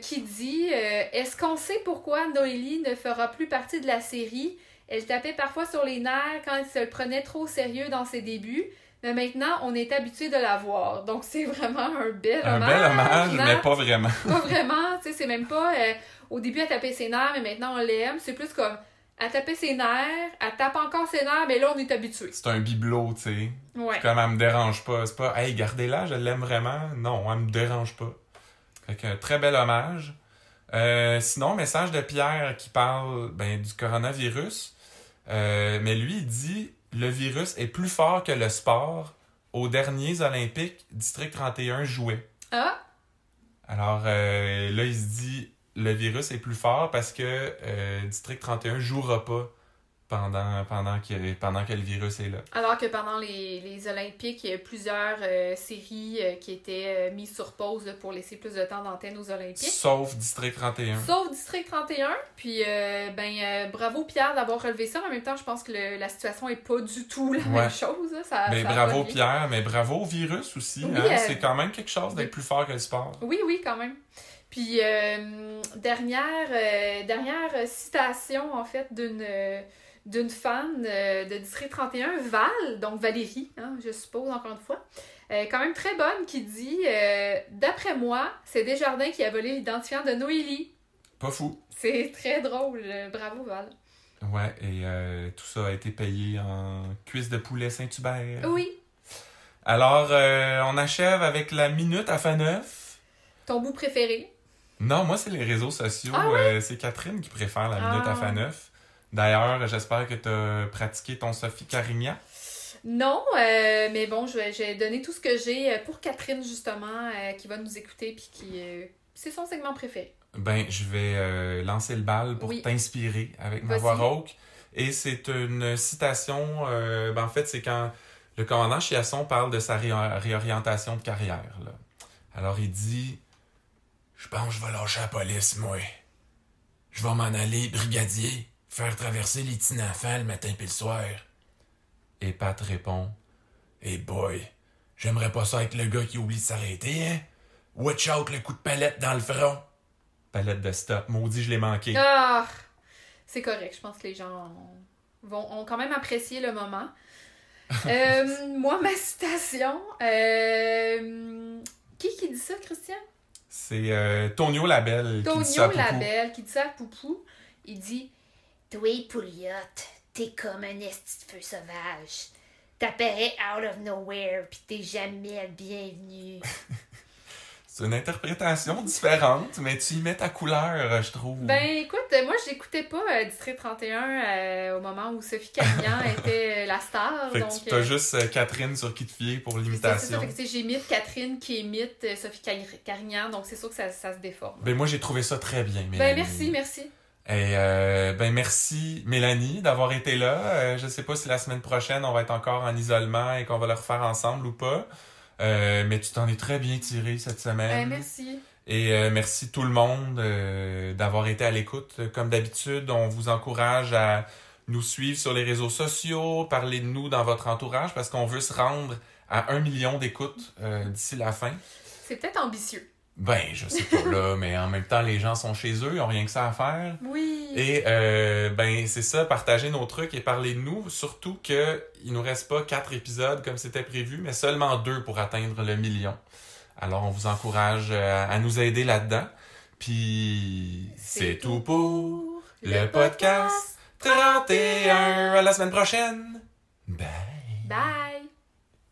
qui dit Est-ce qu'on sait pourquoi Noélie ne fera plus partie de la série? Elle tapait parfois sur les nerfs quand elle se le prenait trop au sérieux dans ses débuts, mais maintenant, on est habitué de la voir. Donc, c'est vraiment un bel Un hommage. bel hommage, Nat. mais pas vraiment. Pas vraiment, tu sais, c'est même pas. euh, au début, elle tapait ses nerfs, mais maintenant, on l'aime. C'est plus comme. Elle tapait ses nerfs, elle tape encore ses nerfs, mais là, on est habitué. C'est un bibelot, tu sais. Ouais. Comme elle me dérange pas. C'est pas, hey, gardez-la, je l'aime vraiment. Non, elle me dérange pas. Fait qu'un très bel hommage. Euh, sinon, message de Pierre qui parle ben, du coronavirus. Euh, mais lui, il dit le virus est plus fort que le sport. Aux derniers Olympiques, District 31 jouait. Ah, Alors euh, là, il se dit le virus est plus fort parce que euh, District 31 jouera pas pendant, pendant, que, pendant que le virus est là. alors que pendant les, les Olympiques, il y a plusieurs euh, séries euh, qui étaient euh, mises sur pause là, pour laisser plus de temps d'antenne aux Olympiques. Sauf District 31. Sauf District 31. Puis, ben, bravo Pierre d'avoir relevé ça. En même temps, je pense que le- la situation est pas du tout la Ouais. même chose. là. Ça, Mais ça bravo. Pierre, mais bravo au virus aussi. Oui, hein. C'est quand même quelque chose d'être oui. plus fort que le sport. Oui, oui, quand même. Puis, euh, dernière, dernière citation, en fait, d'une d'une fan euh, de District 31, Val, donc Valérie, hein, je suppose, encore une fois, euh, quand même très bonne, qui dit euh, D'après moi, c'est Desjardins qui a volé l'identifiant de Noélie. Pas fou. C'est très drôle. Bravo, Val. Ouais, et tout ça a été payé en cuisse de poulet Saint-Hubert. Oui, Alors, on achève avec la minute à fin neuf. ton bout préféré. Non, moi, c'est les réseaux sociaux. Ah c'est Catherine qui préfère la minute Ah. à fin neuf. D'ailleurs, j'espère que tu as pratiqué ton Sophie Carignan. Non, euh, mais bon, je vais, je vais donner tout ce que j'ai euh, pour Catherine, justement, euh, qui va nous écouter, puis qui. euh, c'est son segment préféré. Ben, je vais lancer le bal pour Oui. t'inspirer avec ma voix rauque. Et c'est une citation, ben, en fait, c'est quand le commandant Chiasson parle de sa ré- réorientation de carrière. là. Alors, il dit Je pense que je vais lâcher la police, moi. Je vais m'en aller brigadier, faire traverser les petits enfants le matin puis le soir. Et Pat répond Hey boy, j'aimerais pas ça être le gars qui oublie de s'arrêter, hein? Watch out le coup de palette dans le front. Palette de stop. Maudit, je l'ai manqué. Ah! C'est correct, je pense que les gens ont, vont, ont quand même apprécié le moment. Euh, moi, ma citation. euh, qui qui dit ça, Christian? C'est euh, Tonio Labelle qui dit ça à Tonio Poupou. Labelle qui dit ça à Poupou. Il dit Toi, Pouliotte, t'es comme un esti de feu sauvage. T'apparais out of nowhere, pis t'es jamais bienvenu. C'est une interprétation différente, mais tu y mets ta couleur, euh, je trouve. Ben écoute, moi j'écoutais pas euh, District 31 euh, au moment où Sophie Carignan était euh, la star. fait donc, que tu as euh, juste euh, Catherine sur qui te fier pour c'est ça, c'est l'imitation. ça. J'imite Catherine qui imite euh, Sophie Car- Carignan, donc c'est sûr que ça, ça se déforme. Ben moi j'ai trouvé ça très bien. Ben merci, merci. Et euh, ben merci Mélanie d'avoir été là. Euh, je sais pas si la semaine prochaine on va être encore en isolement et qu'on va le refaire ensemble ou pas. Euh, mais tu t'en es très bien tiré cette semaine. Ben, merci. Et euh, merci tout le monde d'avoir été à l'écoute. Comme d'habitude, on vous encourage à nous suivre sur les réseaux sociaux, parler de nous dans votre entourage parce qu'on veut se rendre à un million d'écoutes d'ici la fin. C'est peut-être ambitieux. Ben, je sais pas là, mais en même temps, les gens sont chez eux, ils ont rien que ça à faire. Oui. Et euh, ben c'est ça, partager nos trucs et parler de nous. Surtout que il nous reste pas quatre épisodes comme c'était prévu, mais seulement deux pour atteindre le million. Alors on vous encourage euh, à nous aider là-dedans. Puis c'est tout pour le podcast 31. À la semaine prochaine. Bye. Bye.